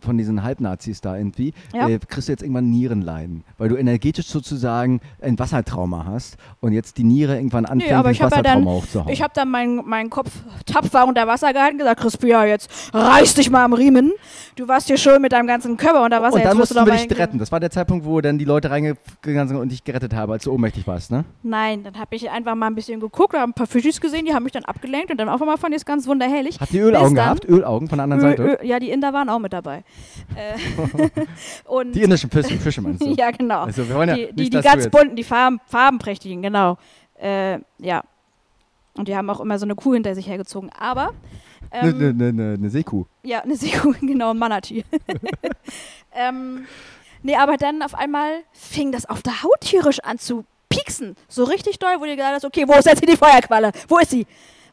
von diesen Halbnazis da irgendwie, Ja. äh, kriegst du jetzt irgendwann Nierenleiden, weil du energetisch sozusagen ein Wassertrauma hast und jetzt die Niere irgendwann anfängt, aber das ich hab ja Wassertrauma dann- hochzuhauen. Ich habe dann meinen meinen Kopf tapfer unter Wasser gehalten und gesagt, Crispia, jetzt reiß dich mal am Riemen. Du warst hier schon mit deinem ganzen Körper unter Wasser. und jetzt dann musst du mussten wir dich retten. Das war der Zeitpunkt, wo dann die Leute reingegangen sind und dich gerettet haben, als du ohnmächtig warst, ne? Nein, dann habe ich einfach mal ein bisschen geguckt, habe ein paar Fischis gesehen, die haben mich dann abgelenkt und dann auf einmal fand ich es ganz wunderherrlich. Hat die Ölaugen dann- gehabt? Ölaugen von der anderen Ö, Seite? Ö, ja, die Inder waren auch mit dabei. Äh, und Die indischen Fische, Fische meinst du? ja, genau. Also wir wollen ja die nicht, die, die ganz bunten, die Farben, farbenprächtigen, genau. Äh, ja. Und die haben auch immer so eine Kuh hinter sich hergezogen. Aber Eine ähm, ne, ne, ne, Seekuh. Ja, eine Seekuh, genau, ein Manatee. ähm, nee, aber dann auf einmal fing das auf der Haut tierisch an zu pieksen. So richtig doll, wo dir gesagt hast, okay, wo ist jetzt hier die Feuerqualle? Wo ist sie?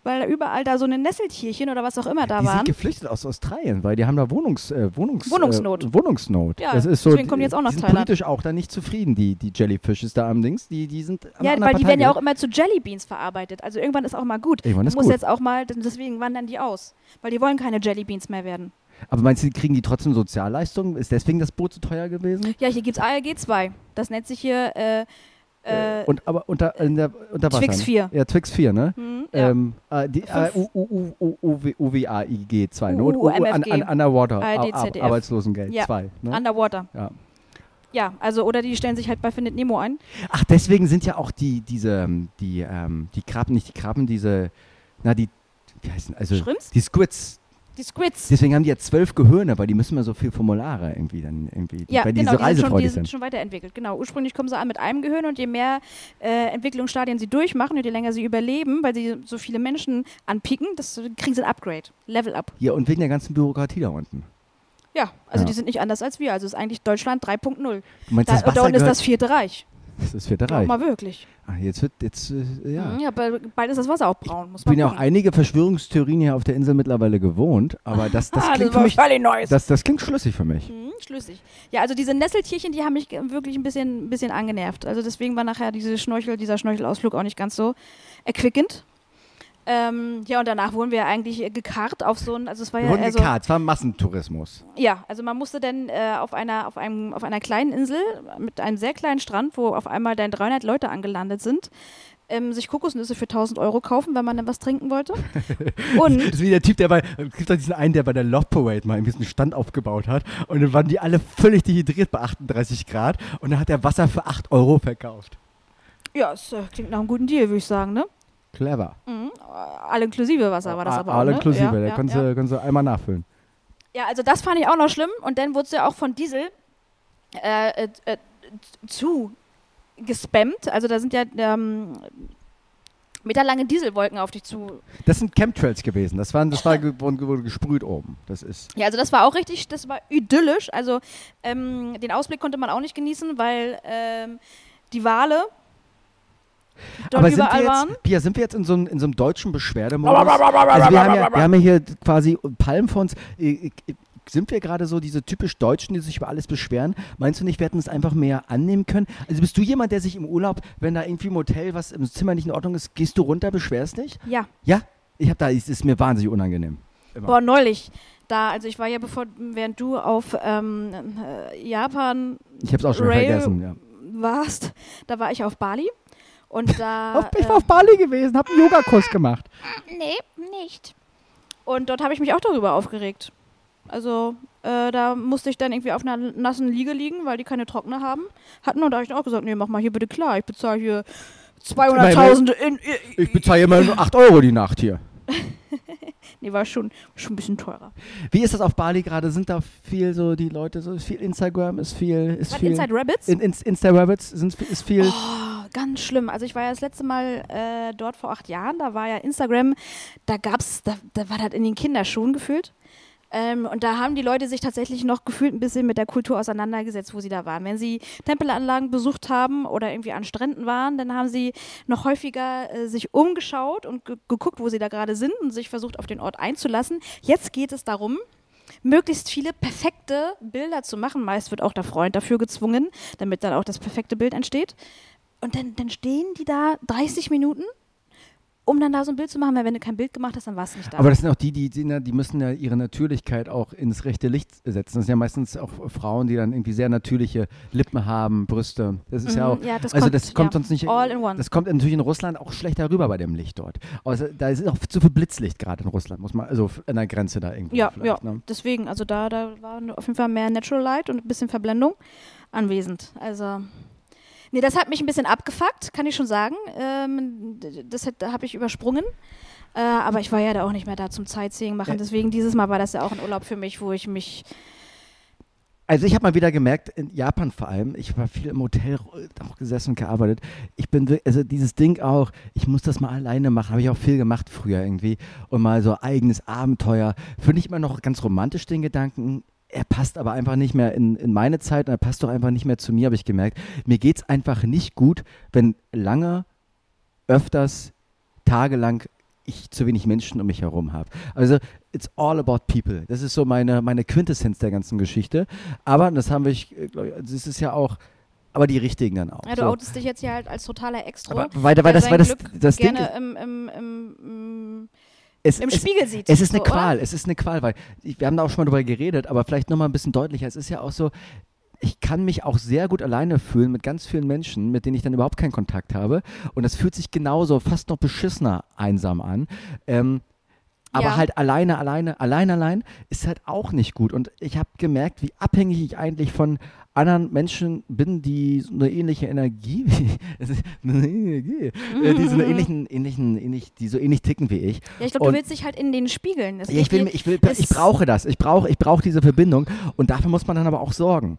Weil da überall da so eine Nesseltierchen oder was auch immer da Die waren. sind geflüchtet aus Australien, weil die haben da Wohnungs, äh, Wohnungs, Wohnungsnot. Äh, Wohnungsnot. Ja, das ist so, deswegen kommen die jetzt auch nach die sind Thailand. politisch auch da nicht zufrieden, die, die Jellyfishes da am Dings. Die, die sind Ja, weil die Partei werden ja auch immer zu Jellybeans verarbeitet. Also irgendwann ist auch mal gut. Irgendwann ist Muss gut. jetzt auch mal, deswegen wandern die aus. Weil die wollen keine Jellybeans mehr werden. Aber meinst du, kriegen die trotzdem Sozialleistungen? Ist deswegen das Boot so teuer gewesen? Ja, hier gibt's ALG 2. Das nennt sich hier äh, äh, Und aber unter, in der, unter Wasser? Twix ne? 4. Ja, Twix 4, ne? hm, ja. Ähm, äh, die, äh, Fünf. U- U- U- U- U- UWAIG 2, ne? Und U- an, an, Underwater, ARD, Ar- Ar- ZDF. Arbeitslosengeld Ja. 2. Ne? Underwater. Ja. Ja, also oder die stellen sich halt bei Findet Nemo ein. Ach, deswegen sind ja auch die, diese, ähm, die, ähm, die Krabben, nicht die Krabben, diese, na, die, wie heißen, also, Shrimps? die Squids. Die Squids. Deswegen haben die ja zwölf Gehirne, weil die müssen immer so viel Formulare irgendwie dann irgendwie, Ja, weil die genau, so die sind, schon, die sind schon weiterentwickelt. Genau, ursprünglich kommen sie an mit einem Gehirn und je mehr äh, Entwicklungsstadien sie durchmachen und je länger sie überleben, weil sie so viele Menschen anpicken, das kriegen sie ein Upgrade, Level Up. Ja, und wegen der ganzen Bürokratie da unten. Ja, also Ja. die sind nicht anders als wir. Also ist eigentlich Deutschland 3.0. Du meinst, Da, das da unten ist das vierte Reich. Das ist vierte Ja, Reich. mal wirklich. Ah, jetzt wird, jetzt, äh, ja. Mhm, Ja, bald ist das Wasser auch braun. Muss Ich bin ja auch einige Verschwörungstheorien hier auf der Insel mittlerweile gewohnt, aber das, das ah, klingt das für mich, völlig Neues. das, das klingt schlüssig für mich. Mhm, schlüssig. Ja, also diese Nesseltierchen, die haben mich wirklich ein bisschen, ein bisschen angenervt. Also deswegen war nachher diese Schnorchel, dieser Schnorchelausflug auch nicht ganz so erquickend. Ähm, ja, und danach wurden wir eigentlich gekarrt auf so ein, also es war Wir ja wurden eher so, gekarrt, es war Massentourismus. ja, also man musste dann äh, auf einer, auf einem, auf einer kleinen Insel mit einem sehr kleinen Strand, wo auf einmal dann 300 Leute angelandet sind, ähm, sich Kokosnüsse für 1000 Euro kaufen, wenn man dann was trinken wollte. Und Das ist wie der Typ, der bei, es gibt doch diesen einen, der bei der Love Parade mal so einen Stand aufgebaut hat und dann waren die alle völlig dehydriert bei 38 Grad und dann hat er Wasser für 8 Euro verkauft. ja, es äh, klingt nach einem guten Deal, würde ich sagen, ne? Clever. Mhm. All inklusive Wasser war das aber All auch, inklusive, ne? da ja, kannst, ja. Du, kannst du einmal nachfüllen. Ja, also das fand ich auch noch schlimm. Und dann wurde es ja auch von Diesel äh, äh, äh, zu gespammt. Also da sind ja ähm, meterlange Dieselwolken auf dich zu. Das sind Chemtrails gewesen. Das, waren, das war ge wurde gesprüht oben. Das ist. Ja, also das war auch richtig, das war idyllisch. Also ähm, den Ausblick konnte man auch nicht genießen, weil ähm, die Wale dort Aber sind wir, waren. jetzt, Pia, sind wir jetzt in so, einem- in so einem deutschen Beschwerdemodus? Also wir haben, ja, wir haben ja hier quasi Palmen von uns. Äh, äh, Sind wir gerade so diese typisch Deutschen, die sich über alles beschweren? Meinst du nicht, wir hätten es einfach mehr annehmen können? Also bist du jemand, der sich im Urlaub, wenn da irgendwie im Hotel was im Zimmer nicht in Ordnung ist, gehst du runter, beschwerst dich? Ja, Ja? Ich habe da, es ist mir wahnsinnig unangenehm. Immer. boah, neulich. Da, also ich war ja bevor, während du auf ähm, äh, Japan Ich habe es auch schon Rail- vergessen. Ja. warst, da war ich auf Bali. Und da. Auf, ich äh, war auf Bali gewesen, habe einen Yogakurs gemacht. Nee, nicht. Und dort habe ich mich auch darüber aufgeregt. Also äh, da musste ich dann irgendwie auf einer nassen Liege liegen, weil die keine Trockner haben hatten. Und da habe ich dann auch gesagt, nee, mach mal hier bitte klar, ich bezahle hier 200.000 in, Ich bezahle immer nur 8 Euro die Nacht hier. Nee, war schon, schon ein bisschen teurer. Wie ist das auf Bali gerade? Sind da viel so die Leute, so ist viel Instagram, ist viel, ist viel. Inside Rabbits? in, in, Insta-Rabbits sind, ist viel. Oh, ganz schlimm. Also ich war ja das letzte Mal äh, dort vor acht Jahren, da war ja Instagram, da gab's, da, da war das in den Kinderschuhen gefühlt. Ähm, und da haben die Leute sich tatsächlich noch gefühlt ein bisschen mit der Kultur auseinandergesetzt, wo sie da waren. Wenn sie Tempelanlagen besucht haben oder irgendwie an Stränden waren, dann haben sie noch häufiger äh, sich umgeschaut und ge geguckt, wo sie da gerade sind und sich versucht, auf den Ort einzulassen. Jetzt geht es darum, möglichst viele perfekte Bilder zu machen. Meist wird auch der Freund dafür gezwungen, damit dann auch das perfekte Bild entsteht. Und dann, dann stehen die da 30 Minuten, um dann da so ein Bild zu machen, weil wenn du kein Bild gemacht hast, dann war es nicht da. Aber das sind auch die, die, die, die müssen ja ihre Natürlichkeit auch ins rechte Licht setzen. Das sind ja meistens auch Frauen, die dann irgendwie sehr natürliche Lippen haben, Brüste. Das ist ja Mhm, auch. ja, das also kommt- das kommt ja. sonst nicht. All in one. Das kommt natürlich in Russland auch schlechter rüber bei dem Licht dort. Also da ist auch zu viel Blitzlicht gerade in Russland, muss man, also an der Grenze da irgendwo. ja, ja. Ne? Deswegen, also da, da war auf jeden Fall mehr Natural Light und ein bisschen Verblendung anwesend. Also. Nee, das hat mich ein bisschen abgefuckt, kann ich schon sagen. Ähm, das habe ich übersprungen. Äh, aber ich war ja da auch nicht mehr da zum Sightseeing machen. Deswegen dieses Mal war das ja auch ein Urlaub für mich, wo ich mich. Also ich habe mal wieder gemerkt, in Japan vor allem, ich war viel im Hotel auch gesessen und gearbeitet. Ich bin, also dieses Ding auch, ich muss das mal alleine machen, habe ich auch viel gemacht früher irgendwie. Und mal so eigenes Abenteuer. Finde ich immer noch ganz romantisch den Gedanken. Er passt aber einfach nicht mehr in, in meine Zeit und er passt doch einfach nicht mehr zu mir, habe ich gemerkt. Mir geht es einfach nicht gut, wenn lange, öfters, tagelang ich zu wenig Menschen um mich herum habe. Also it's all about people. Das ist so meine, meine Quintessenz der ganzen Geschichte. Aber das haben wir, ich, äh, glaub ich, das ist ja auch, aber die richtigen dann auch. Ja, du so. outest dich jetzt hier halt als totaler Extro. aber weil, weil das, weil das, das Ding gerne ist, im, im, im, im, es, im es, Spiegel sieht. es ist eine so, Qual, Oder? es ist eine Qual, weil ich, wir haben da auch schon mal drüber geredet, aber vielleicht nochmal ein bisschen deutlicher. Es ist ja auch so, ich kann mich auch sehr gut alleine fühlen mit ganz vielen Menschen, mit denen ich dann überhaupt keinen Kontakt habe. Und das fühlt sich genauso, fast noch beschissener einsam an. Ähm, aber Ja. halt alleine, alleine, allein, allein ist halt auch nicht gut. Und ich habe gemerkt, wie abhängig ich eigentlich von anderen Menschen bin, die so eine ähnliche Energie, Energie, äh, die so eine ähnlichen, ähnlichen, ähnlich, die so ähnlich ticken wie ich. Ja, ich glaube, du willst dich halt in den spiegeln. Das Ja, ich, will, ich, will, ich brauche das. Ich brauche ich brauche diese Verbindung. Und dafür muss man dann aber auch sorgen.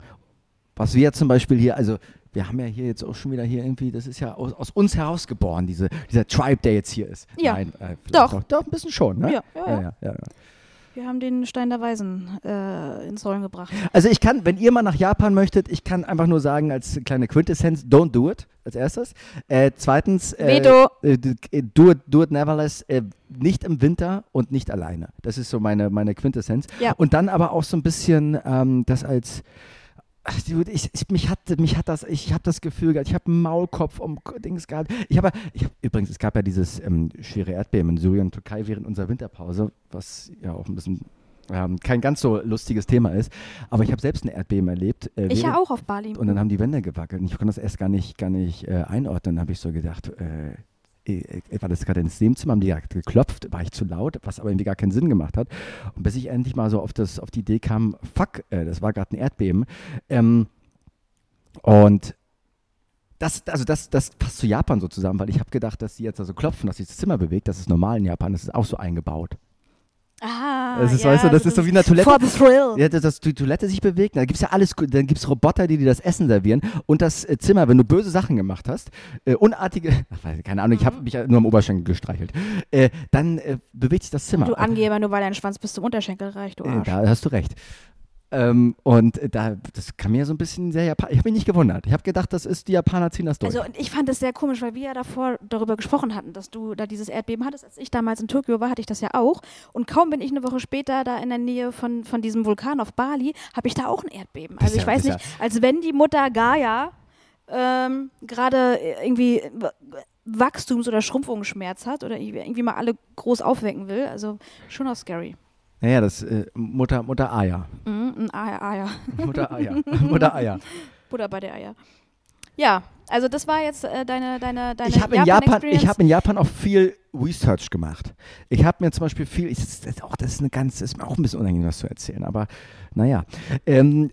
Was wir zum Beispiel hier, also wir haben ja hier jetzt auch schon wieder hier irgendwie, das ist ja aus, aus uns herausgeboren, diese, dieser Tribe, der jetzt hier ist. Ja. Nein, äh, Doch. Doch, doch, ein bisschen schon, ne? Ja, ja, ja, ja. Wir haben den Stein der Weisen äh, ins Rollen gebracht. Also ich kann, wenn ihr mal nach Japan möchtet, ich kann einfach nur sagen, als kleine Quintessenz, don't do it, als erstes. Äh, zweitens, äh, Veto. äh, äh, do, it, do it nevertheless, äh, nicht im Winter und nicht alleine. Das ist so meine, meine Quintessenz. Ja. Und dann aber auch so ein bisschen ähm, das als dude, ich, ich, mich hat mich hat das ich habe das Gefühl gehabt, ich habe einen Maulkopf um Dings gehabt. Ich habe ich hab, übrigens es gab ja dieses ähm, schwere Erdbeben in Syrien und Türkei während unserer Winterpause, was ja auch ein bisschen ähm, kein ganz so lustiges Thema ist, aber ich habe selbst ein Erdbeben erlebt. Äh, Ich ja auch auf Bali. und dann haben die Wände gewackelt. Und ich konnte das erst gar nicht, gar nicht äh, einordnen. Dann habe ich so gedacht, äh, war das gerade ins Nebenzimmer, haben die gerade geklopft, war ich zu laut, was aber irgendwie gar keinen Sinn gemacht hat. Und bis ich endlich mal so auf, das, auf die Idee kam, fuck, äh, das war gerade ein Erdbeben. Ähm, und das, also das, das passt zu Japan so zusammen, weil ich habe gedacht, dass die jetzt also klopfen, dass sich das Zimmer bewegt. Das ist normal in Japan, das ist auch so eingebaut. Ah, Das ist, ja, weißt du, das ist so wie eine Toilette. For the thrill. Ja, dass, dass die Toilette sich bewegt, da gibt es ja alles, dann gibt es Roboter, die dir das Essen servieren und das äh, Zimmer, wenn du böse Sachen gemacht hast, äh, unartige, ach, keine Ahnung, ich habe mich nur am Oberschenkel gestreichelt, äh, dann äh, bewegt sich das Zimmer. Du Angeber, nur weil dein Schwanz bis zum Unterschenkel reicht, du Äh, Arsch. da hast du recht. Ähm, und äh, da, das kam mir so ein bisschen sehr Japan. Ich habe mich nicht gewundert. Ich habe gedacht, das ist, die Japaner ziehen das durch. Also und ich fand das sehr komisch, weil wir ja davor darüber gesprochen hatten, dass du da dieses Erdbeben hattest. Als ich damals in Tokio war, hatte ich das ja auch. Und kaum bin ich eine Woche später da in der Nähe von, von diesem Vulkan auf Bali, habe ich da auch ein Erdbeben. Also ich ja- weiß nicht, ist als wenn die Mutter Gaia ähm, gerade irgendwie W- Wachstums- oder Schrumpfungsschmerz hat oder irgendwie irgendwie mal alle groß aufwecken will. Also schon auch scary. Naja, das äh, Mutter, Mutter Aya. Mhm, Eier, Eier. Mutter Aya. Mutter Eier. Butter bei der Eier. Ja, also das war jetzt äh, deine, deine, deine ich habe in, Japan, Experience. ich hab in Japan auch viel Research gemacht. Ich habe mir zum Beispiel viel, ich, das, ist auch, das ist eine ganz, ist mir auch ein bisschen unangenehm, das zu erzählen, aber naja. Ähm,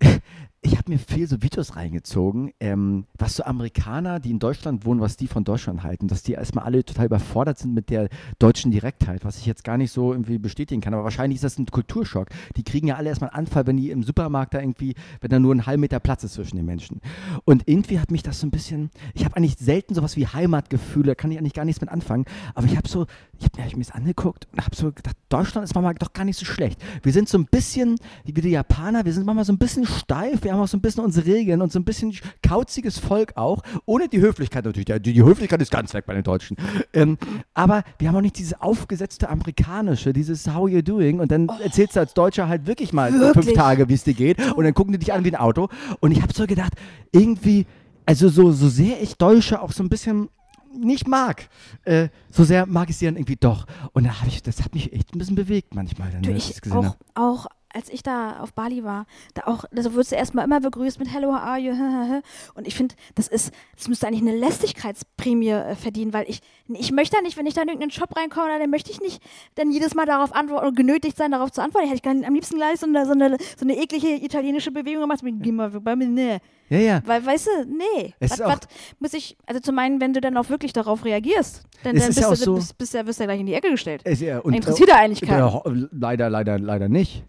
ich habe mir viel so Videos reingezogen, ähm, was so Amerikaner, die in Deutschland wohnen, was die von Deutschland halten, dass die erstmal alle total überfordert sind mit der deutschen Direktheit, was ich jetzt gar nicht so irgendwie bestätigen kann. Aber wahrscheinlich ist das ein Kulturschock. Die kriegen ja alle erstmal einen Anfall, wenn die im Supermarkt da irgendwie, wenn da nur ein halber Meter Platz ist zwischen den Menschen. Und irgendwie hat mich das so ein bisschen, ich habe eigentlich selten sowas wie Heimatgefühle, kann ich eigentlich gar nichts mit anfangen, aber ich habe so, ich habe mir, mir das angeguckt und habe so gedacht, Deutschland ist manchmal doch gar nicht so schlecht. Wir sind so ein bisschen, wie die Japaner, wir sind manchmal so ein bisschen steif, wir haben auch so ein bisschen unsere Regeln und so ein bisschen kauziges Volk auch, ohne die Höflichkeit natürlich. Die, die Höflichkeit ist ganz weg bei den Deutschen. Ähm, aber wir haben auch nicht diese aufgesetzte amerikanische, dieses How you doing und dann erzählst du als Deutscher halt wirklich mal Wirklich? fünf Tage, wie es dir geht und dann gucken die dich an wie ein Auto und ich habe so gedacht, irgendwie, also so, so sehr ich Deutsche auch so ein bisschen nicht mag, äh, so sehr mag ich sie dann irgendwie doch. Und da habe ich, das hat mich echt ein bisschen bewegt manchmal. Dann, Du, ich das gesehen auch, auch als ich da auf Bali war, da auch, da wirst du erstmal immer begrüßt mit Hello, how are you? Und ich finde, das ist, das müsste eigentlich eine Lästigkeitsprämie äh, verdienen, weil ich, ich möchte da nicht, wenn ich da in irgendeinen Shop reinkomme, dann möchte ich nicht dann jedes Mal darauf antworten und genötigt sein, darauf zu antworten. Hätte ich gern am liebsten gleich so eine, so eine, so eine eklige italienische Bewegung gemacht. mit, Geh mal bei mir, nee. Ja, ja. Weil, weißt du, nee. Es Was, ist auch- was muss ich, also zu meinen, wenn du dann auch wirklich darauf reagierst, dann, dann ist bist, ja du, so- bist, bist, du- wirst du ja gleich in die Ecke gestellt. Es, ja, und, Interessiert er eigentlich äh, keinen. leider, leider, leider nicht.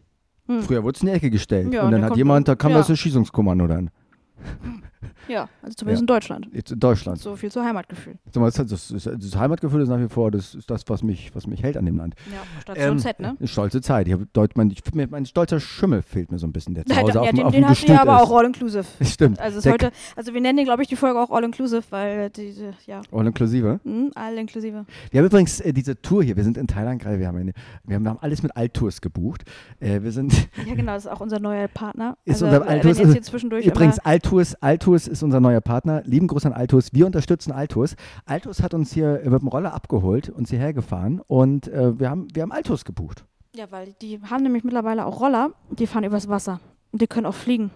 Hm. Früher wurde es in die Ecke gestellt. Ja, und dann dann hat jemand, da kam ja. das Erschießungskommando dann. Ja, also zumindest in Deutschland. Jetzt in Deutschland. So viel zu Heimatgefühl. Das, das, das, das Heimatgefühl ist nach wie vor das, ist das was, mich, was mich hält an dem Land. Ja, Station Ähm, Z, ne? Stolze Zeit. Ich Deut, mein, ich, mein stolzer Schimmel fehlt mir so ein bisschen, der zu Ja, Hause auf, den, auf den hast du ja aber ist. auch all-inclusive. Stimmt. Also, Der- heute, also wir nennen den, glaube ich, die Folge auch all-inclusive, weil diese, ja, All inklusive. hm, all-inklusive. Wir haben übrigens äh, diese Tour hier, wir sind in Thailand gerade, wir haben, eine, wir haben, wir haben alles mit Altours gebucht. Äh, wir sind Ja, genau, das ist auch unser neuer Partner. Ist also, unser äh, zwischendurch übrigens immer, Altours, Altours ist unser neuer Partner. Lieben Gruß an Altours. Wir unterstützen Altours. Altours hat uns hier mit dem Roller abgeholt, uns hierher gefahren und äh, wir haben, wir haben Altours gebucht. Ja, weil die haben nämlich mittlerweile auch Roller, die fahren übers Wasser. Und die können auch fliegen.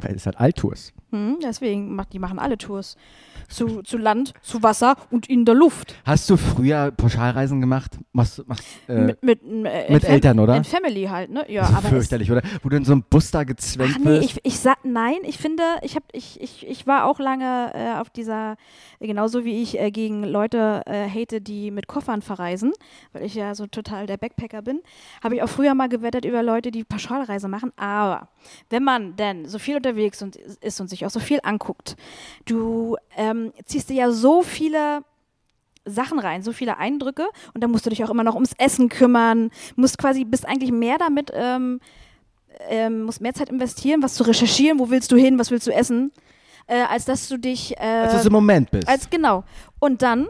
Weil es hat Altours. Hm, deswegen, macht, die machen alle Tours. Zu, zu Land, zu Wasser und in der Luft. Hast du früher Pauschalreisen gemacht? Machst, machst, äh, mit mit, äh, mit Eltern, oder? In Family halt, ne? Ja, das ist aber fürchterlich, oder? Wo du in so einem Bus da gezwängt Ach nee, wirst. ich, ich sag nein, ich finde, ich hab, ich, ich, ich war auch lange äh, auf dieser, genauso wie ich äh, gegen Leute äh, hate, die mit Koffern verreisen, weil ich ja so total der Backpacker bin, habe ich auch früher mal gewettet über Leute, die Pauschalreise machen. Aber wenn man denn so viel unterwegs und, ist und sich auch so viel anguckt, du ähm, ziehst dir ja so viele Sachen rein, so viele Eindrücke und dann musst du dich auch immer noch ums Essen kümmern, musst quasi, bist eigentlich mehr damit, ähm, ähm, musst mehr Zeit investieren, was zu recherchieren, wo willst du hin, was willst du essen, äh, als dass du dich, äh, als du so im Moment bist. als genau. Und dann,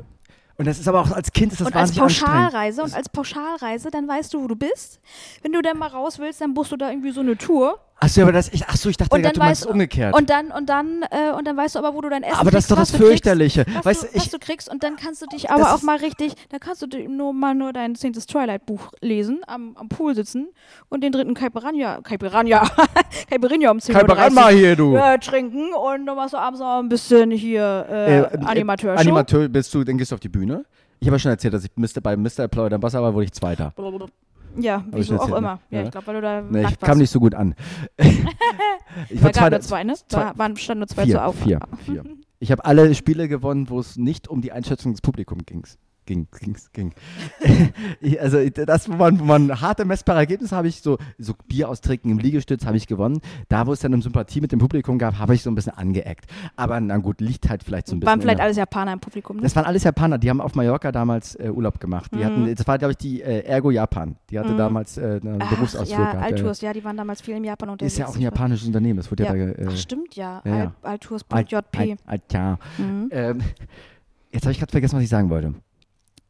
und das ist aber auch als Kind ist das und als wahnsinnig anstrengend. Pauschalreise, und als Pauschalreise, dann weißt du, wo du bist. Wenn du dann mal raus willst, dann buchst du da irgendwie so eine Tour. Achso, aber das, ich, achso, ich dachte Und dann du meinst weißt- umgekehrt. Und dann, und dann, äh, und dann weißt du aber, wo du dein Essen aber das ist kriegst, doch was das du kriegst. fürchterliche. was, Weißt du, du, ich, was du kriegst und dann kannst du dich aber auch ist- mal richtig, dann kannst du nur mal nur dein zehntes Twilight-Buch lesen, am, am Pool sitzen und den dritten Caipiranha, Caipiranha, Caipirinha um 10 Uhr hier, du. ja, trinken und dann machst du abends auch ein bisschen hier äh, Äh, Animateur. Animateur bist du, dann gehst du auf die Bühne. Ich habe ja schon erzählt, dass ich Mr. bei Mr. Applaud am Wasser war, wurde ich Zweiter. Ja, wieso auch erzählt, immer. ne? Ja, Ja. ich glaube, weil du da Nee, ich kam nicht so gut an. ich war gab nur zwei, ne? zwei- War, waren stand nur zwei Vier, zu auf. vier, vier. Ich habe alle Spiele gewonnen, wo es nicht um die Einschätzung des Publikums ging. Ging, ging's, ging. Ich- also das, wo man, wo man harte messbare Ergebnisse habe ich so, so Bier austrinken im Liegestütz habe ich gewonnen. Da, wo es dann um Sympathie mit dem Publikum gab, habe ich so ein bisschen angeeckt. Aber na gut, liegt halt vielleicht so ein bisschen. Waren vielleicht alles Japaner im Publikum, ne? das waren alles Japaner, die haben auf Mallorca damals äh, Urlaub gemacht. Die Mhm. hatten, das war, glaube ich, die äh, Ergo Japan. Die hatte Mhm. damals äh, einen Ach, Berufsausflug ja, gehabt. Altours, ja, die waren damals viel in Japan Äh, unterwegs. ist ja auch ein japanisches Unternehmen. Das wurde ja, Ja. da. Äh, Ach, stimmt, ja. ja, ja. Al- Altours.jp. Alt- ja. Mhm. Ähm, jetzt habe ich gerade vergessen, was ich sagen wollte.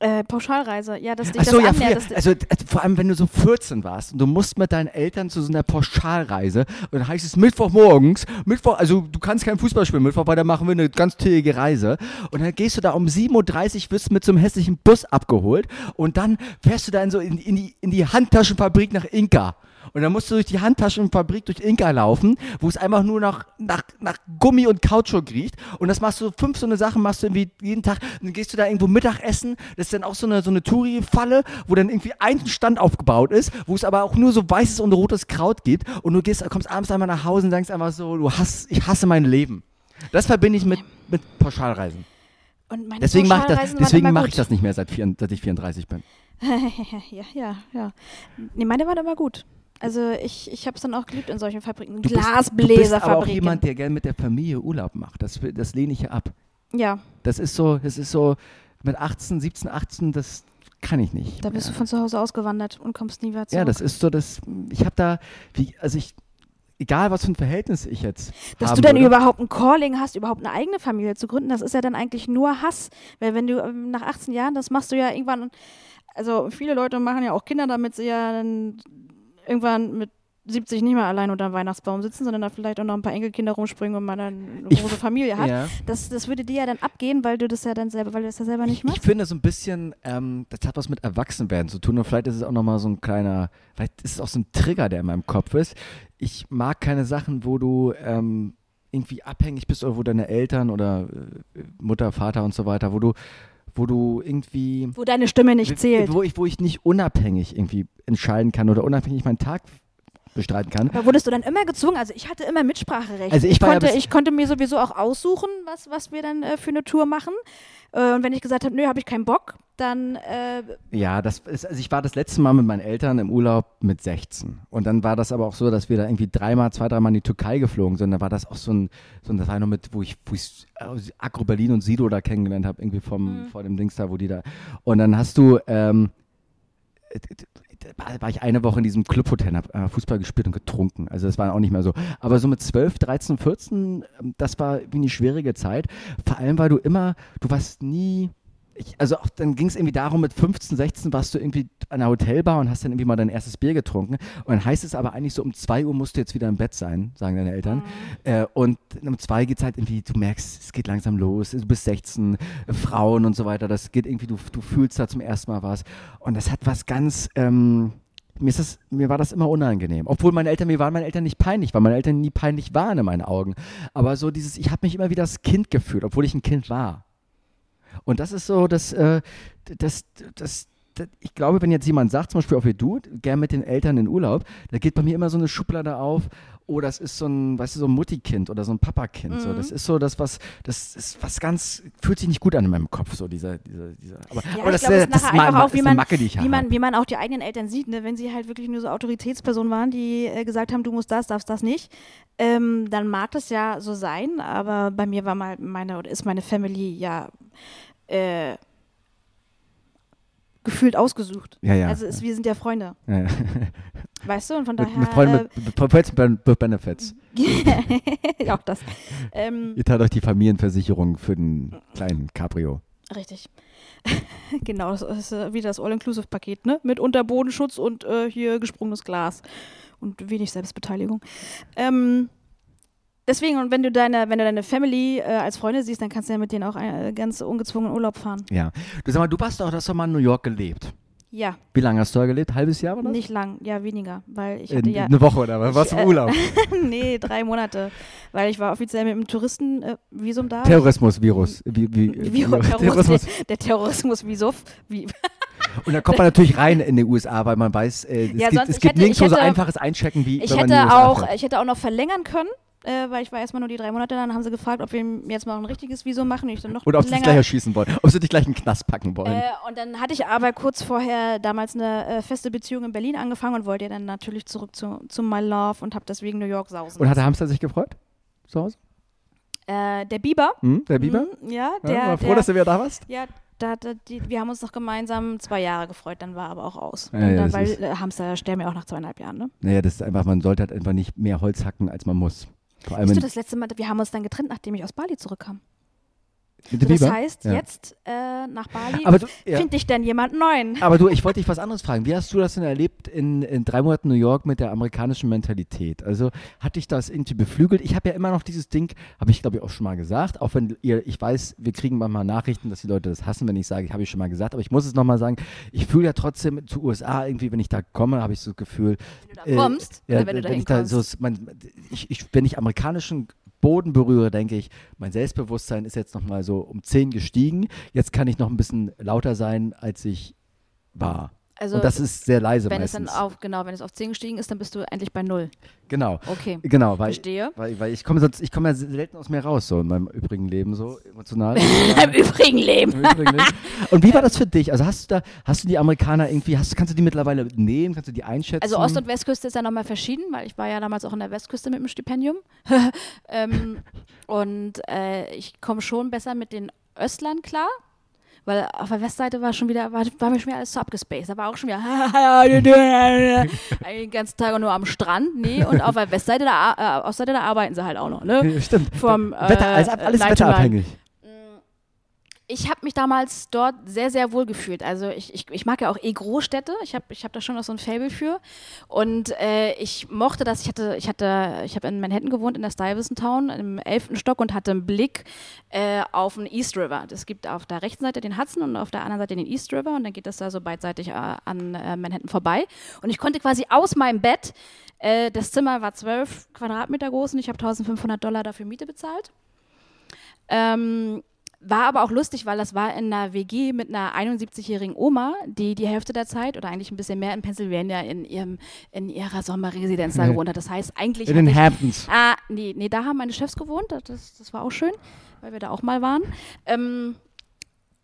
Äh, Pauschalreise, ja, dass dich Ach so, das ja, annähert. früher, also vor allem, wenn du so 14 warst und du musst mit deinen Eltern zu so einer Pauschalreise und dann heißt es Mittwochmorgens, Mittwoch, also du kannst kein Fußball spielen, Mittwoch, weil da machen wir eine ganz tägige Reise. Und dann gehst du da um 7.30 Uhr, wirst mit so einem hässlichen Bus abgeholt und dann fährst du da in so in, in, die, in die Handtaschenfabrik nach Inka Und dann musst du durch die Handtaschenfabrik, durch Inka laufen, wo es einfach nur nach, nach, nach Gummi und Kautschuk riecht. Und das machst du, fünf so eine Sachen machst du irgendwie jeden Tag. Und dann gehst du da irgendwo Mittagessen. Das ist dann auch so eine, so eine Touri-Falle, wo dann irgendwie ein Stand aufgebaut ist, wo es aber auch nur so weißes und rotes Kraut gibt. Und du gehst, kommst abends einmal nach Hause und denkst einfach so, du hast, ich hasse mein Leben. Das verbinde ich mit, mit Pauschalreisen. Und meine Deswegen mache ich das, deswegen mach ich das nicht mehr, seit, vier, seit ich 34 bin. ja, ja, ja. Nee, meine waren immer gut. Also ich, ich habe es dann auch geliebt in solchen Fabriken. Du bist, du bist aber auch Glasbläserfabriken. jemand, der gerne mit der Familie Urlaub macht. Das, das lehne ich ja ab. Ja, Das ist so, das ist so mit 18, 17, 18, das kann ich nicht. da bist du von zu Hause ausgewandert und kommst nie wieder zurück. Ja, das ist so, das, ich habe da, wie, also ich, egal was für ein Verhältnis ich jetzt Dass du dann würde, überhaupt ein Calling hast, überhaupt eine eigene Familie zu gründen, das ist ja dann eigentlich nur Hass. Weil wenn du ähm, nach 18 Jahren, das machst du ja irgendwann, also viele Leute machen ja auch Kinder, damit sie ja dann irgendwann mit 70 nicht mehr allein unter dem Weihnachtsbaum sitzen, sondern da vielleicht auch noch ein paar Enkelkinder rumspringen und man dann eine große Familie hat. ja. Das, das würde dir ja dann abgehen, weil du das ja dann selber, weil du das ja selber nicht Ich, machst. ich finde so ein bisschen, ähm, das hat was mit Erwachsenwerden zu tun und vielleicht ist es auch nochmal so ein kleiner, vielleicht ist es auch so ein Trigger, der in meinem Kopf ist. Ich mag keine Sachen, wo du ähm, irgendwie abhängig bist oder wo deine Eltern oder äh, Mutter, Vater und so weiter, wo du, wo du irgendwie Wo deine Stimme nicht zählt. Wo ich, wo ich nicht unabhängig irgendwie entscheiden kann oder unabhängig meinen Tag bestreiten kann. Aber wurdest du dann immer gezwungen? Also ich hatte immer Mitspracherecht. Also ich ja konnte, bis- ich konnte mir sowieso auch aussuchen, was, was wir dann äh, für eine Tour machen. Äh, und wenn ich gesagt habe, nö, habe ich keinen Bock, dann äh, Ja, das ist, also ich war das letzte Mal mit meinen Eltern im Urlaub mit 16. Und dann war das aber auch so, dass wir da irgendwie dreimal, zwei, dreimal in die Türkei geflogen sind. Da war das auch so ein, so ein das war noch mit, wo ich, wo ich äh, Agro Berlin und Sido da kennengelernt habe, irgendwie vom, Mhm. vor dem Dings da, wo die da. Und dann hast du, ähm, äh, war ich eine Woche in diesem Clubhotel, habe äh, Fußball gespielt und getrunken. Also das war auch nicht mehr so. Aber so mit 12, 13, 14, ähm, das war wie eine schwierige Zeit. Vor allem, weil du immer, du warst nie, ich, also auch dann ging es irgendwie darum, mit 15, 16 warst du irgendwie an einer Hotelbar und hast dann irgendwie mal dein erstes Bier getrunken. Und dann heißt es aber eigentlich so, um 2 Uhr musst du jetzt wieder im Bett sein, sagen deine Eltern. Äh, und um 2 geht es halt irgendwie, du merkst, es geht langsam los, du bist 16, äh, Frauen und so weiter, das geht irgendwie, du, du fühlst da zum ersten Mal was. Und das hat was ganz, ähm, mir, ist das, mir war das immer unangenehm. Obwohl meine Eltern, mir waren meine Eltern nicht peinlich, weil meine Eltern nie peinlich waren in meinen Augen. Aber so dieses, ich habe mich immer wie das Kind gefühlt, obwohl ich ein Kind war. Und das ist so, dass, äh, das, das, das, ich glaube, wenn jetzt jemand sagt, zum Beispiel auch wie du, gern mit den Eltern in Urlaub, da geht bei mir immer so eine Schublade auf, oh, das ist so ein, weißt du, so ein Mutti-Kind oder so ein Papakind. So. Mhm. Das ist so das, was, das ist was ganz, fühlt sich nicht gut an in meinem Kopf, so dieser, dieser, dieser. Aber, Ja, aber ich das, ist das nachher ist einfach auch, wie man- Macke, die ich wie man, wie man auch die eigenen Eltern sieht, ne? wenn sie halt wirklich nur so Autoritätspersonen waren, die äh, gesagt haben, du musst das, darfst das nicht, ähm, dann mag das ja so sein, aber bei mir war mal meine oder ist meine Family ja äh, gefühlt ausgesucht. Ja, ja. Also es, wir sind ja Freunde, ja, ja. weißt du? Und von Mit, daher mit Freunden mit, mit, Friends with Benefits. auch das. Ähm, Ihr teilt euch die Familienversicherung für den kleinen Cabrio. Richtig. genau, das ist äh, wieder das All-Inclusive-Paket, ne? Mit Unterbodenschutz und äh, hier gesprungenes Glas und wenig Selbstbeteiligung. Ähm, deswegen, und wenn du deine, wenn du deine Family äh, als Freunde siehst, dann kannst du ja mit denen auch äh, ganz ungezwungen Urlaub fahren. Ja. Du sag mal, du warst doch, du hast doch mal in New York gelebt. Ja, Wie lange hast du da gelebt? Halbes Jahr oder? nicht lang, ja, weniger, weil ich Äh, hatte ja. Eine Woche oder was? Warst du im äh, Urlaub? nee, drei Monate, weil ich war offiziell mit dem Touristenvisum da. Terrorismus-Virus. Wie, wie, Wie, Terrorismus, der, der Terrorismus wie so, wie, Und da kommt man natürlich rein in die USA, weil man weiß, äh, es Ja, gibt, es gibt hätte- nirgendwo so hätte- einfaches Einchecken wie Ich wenn man in die hätte USA auch, fährt. ich hätte auch noch verlängern können, äh, weil ich war erstmal nur die drei Monate, dann haben sie gefragt, ob wir jetzt mal ein richtiges Visum machen. Ich dann noch Oder ob sie dich gleich erschießen wollen. Ob sie dich gleich in den Knast packen wollen. Äh, und dann hatte ich aber kurz vorher damals eine äh, feste Beziehung in Berlin angefangen und wollte dann natürlich zurück zu, zu My Love und habe deswegen New York sausen. Und hat der Hamster sich gefreut? Zu Hause? äh, der Biber. Hm? Der Biber? Mhm, ja, Ja, der. war froh, der dass du wieder da warst? ja, da, da, die, wir haben uns noch gemeinsam zwei Jahre gefreut, dann war aber auch aus. Ja, ja, dann, weil äh, Hamster sterben ja auch nach zweieinhalb Jahren, ne? Naja, das ist einfach, man sollte halt einfach nicht mehr Holz hacken, als man muss. Vor allem, Weißt du, das letzte Mal, wir haben uns dann getrennt, nachdem ich aus Bali zurückkam. Mit So, dem das Biber? heißt, Ja. jetzt äh, nach Bali ja. finde ich denn jemand neuen. Aber du, ich wollte dich was anderes fragen. Wie hast du das denn erlebt in, in drei Monaten New York mit der amerikanischen Mentalität? Also hat dich das irgendwie beflügelt? Ich habe ja immer noch dieses Ding, habe ich glaube ich auch schon mal gesagt, auch wenn ihr, ich weiß, wir kriegen manchmal Nachrichten, dass die Leute das hassen, wenn ich sage, ich habe ich schon mal gesagt, aber ich muss es nochmal sagen, ich fühle ja trotzdem zu USA irgendwie, wenn ich da komme, habe ich so das Gefühl, Wenn du da äh, kommst ja, oder wenn du da wenn ich da hinkommst. so, mein, ich, ich, wenn ich amerikanischen Boden berühre, denke ich, mein Selbstbewusstsein ist jetzt nochmal so um 10 gestiegen. Jetzt kann ich noch ein bisschen lauter sein, als ich war. Also, Und das ist sehr leise wenn es meistens. dann auf, genau, wenn es auf 10 gestiegen ist, dann bist du endlich bei 0. genau, Okay. genau, weil, Verstehe. weil, weil ich komme ich komme ja selten aus mir raus, so in meinem übrigen Leben, so emotional. Im übrigen Leben. Im übrigen Leben. Und wie war das für dich? Also hast du da, hast du die Amerikaner irgendwie, hast, kannst du die mittlerweile nehmen, kannst du die einschätzen? Also Ost- und Westküste ist ja nochmal verschieden, weil ich war ja damals auch in der Westküste mit dem Stipendium. ähm, und äh, ich komme schon besser mit den Östlern klar. Weil auf der Westseite war schon wieder, war, war mir schon wieder alles so abgespaced. Da war auch schon wieder den ganzen Tag nur am Strand. Nee, und auf der Westseite, da, äh, Ostseite, da arbeiten sie halt auch noch. Ne? Stimmt. Vom, äh, Wetter, alles, alles wetterabhängig. Ich habe mich damals dort sehr, sehr wohl gefühlt. Also ich, ich, ich mag ja auch eh Großstädte. Ich habe ich hab da schon noch so ein Fable für. Und äh, ich mochte das. Ich hatte, ich hatte, ich habe in Manhattan gewohnt, in der Stuyvesant Town, im elften Stock und hatte einen Blick äh, auf den East River. Es gibt auf der rechten Seite den Hudson und auf der anderen Seite den East River. Und dann geht das da so beidseitig äh, an äh, Manhattan vorbei. Und ich konnte quasi aus meinem Bett, äh, das Zimmer war 12 Quadratmeter groß und ich habe 1500 Dollar dafür Miete bezahlt. Ähm, war aber auch lustig, weil das war in einer WG mit einer 71-jährigen Oma, die die Hälfte der Zeit oder eigentlich ein bisschen mehr in Pennsylvania in, ihrem, in ihrer Sommerresidenz da Nee. gewohnt hat. Das heißt, eigentlich. In den Hamptons. ah, nee, nee, da haben meine Chefs gewohnt. Das, das war auch schön, weil wir da auch mal waren. Ähm,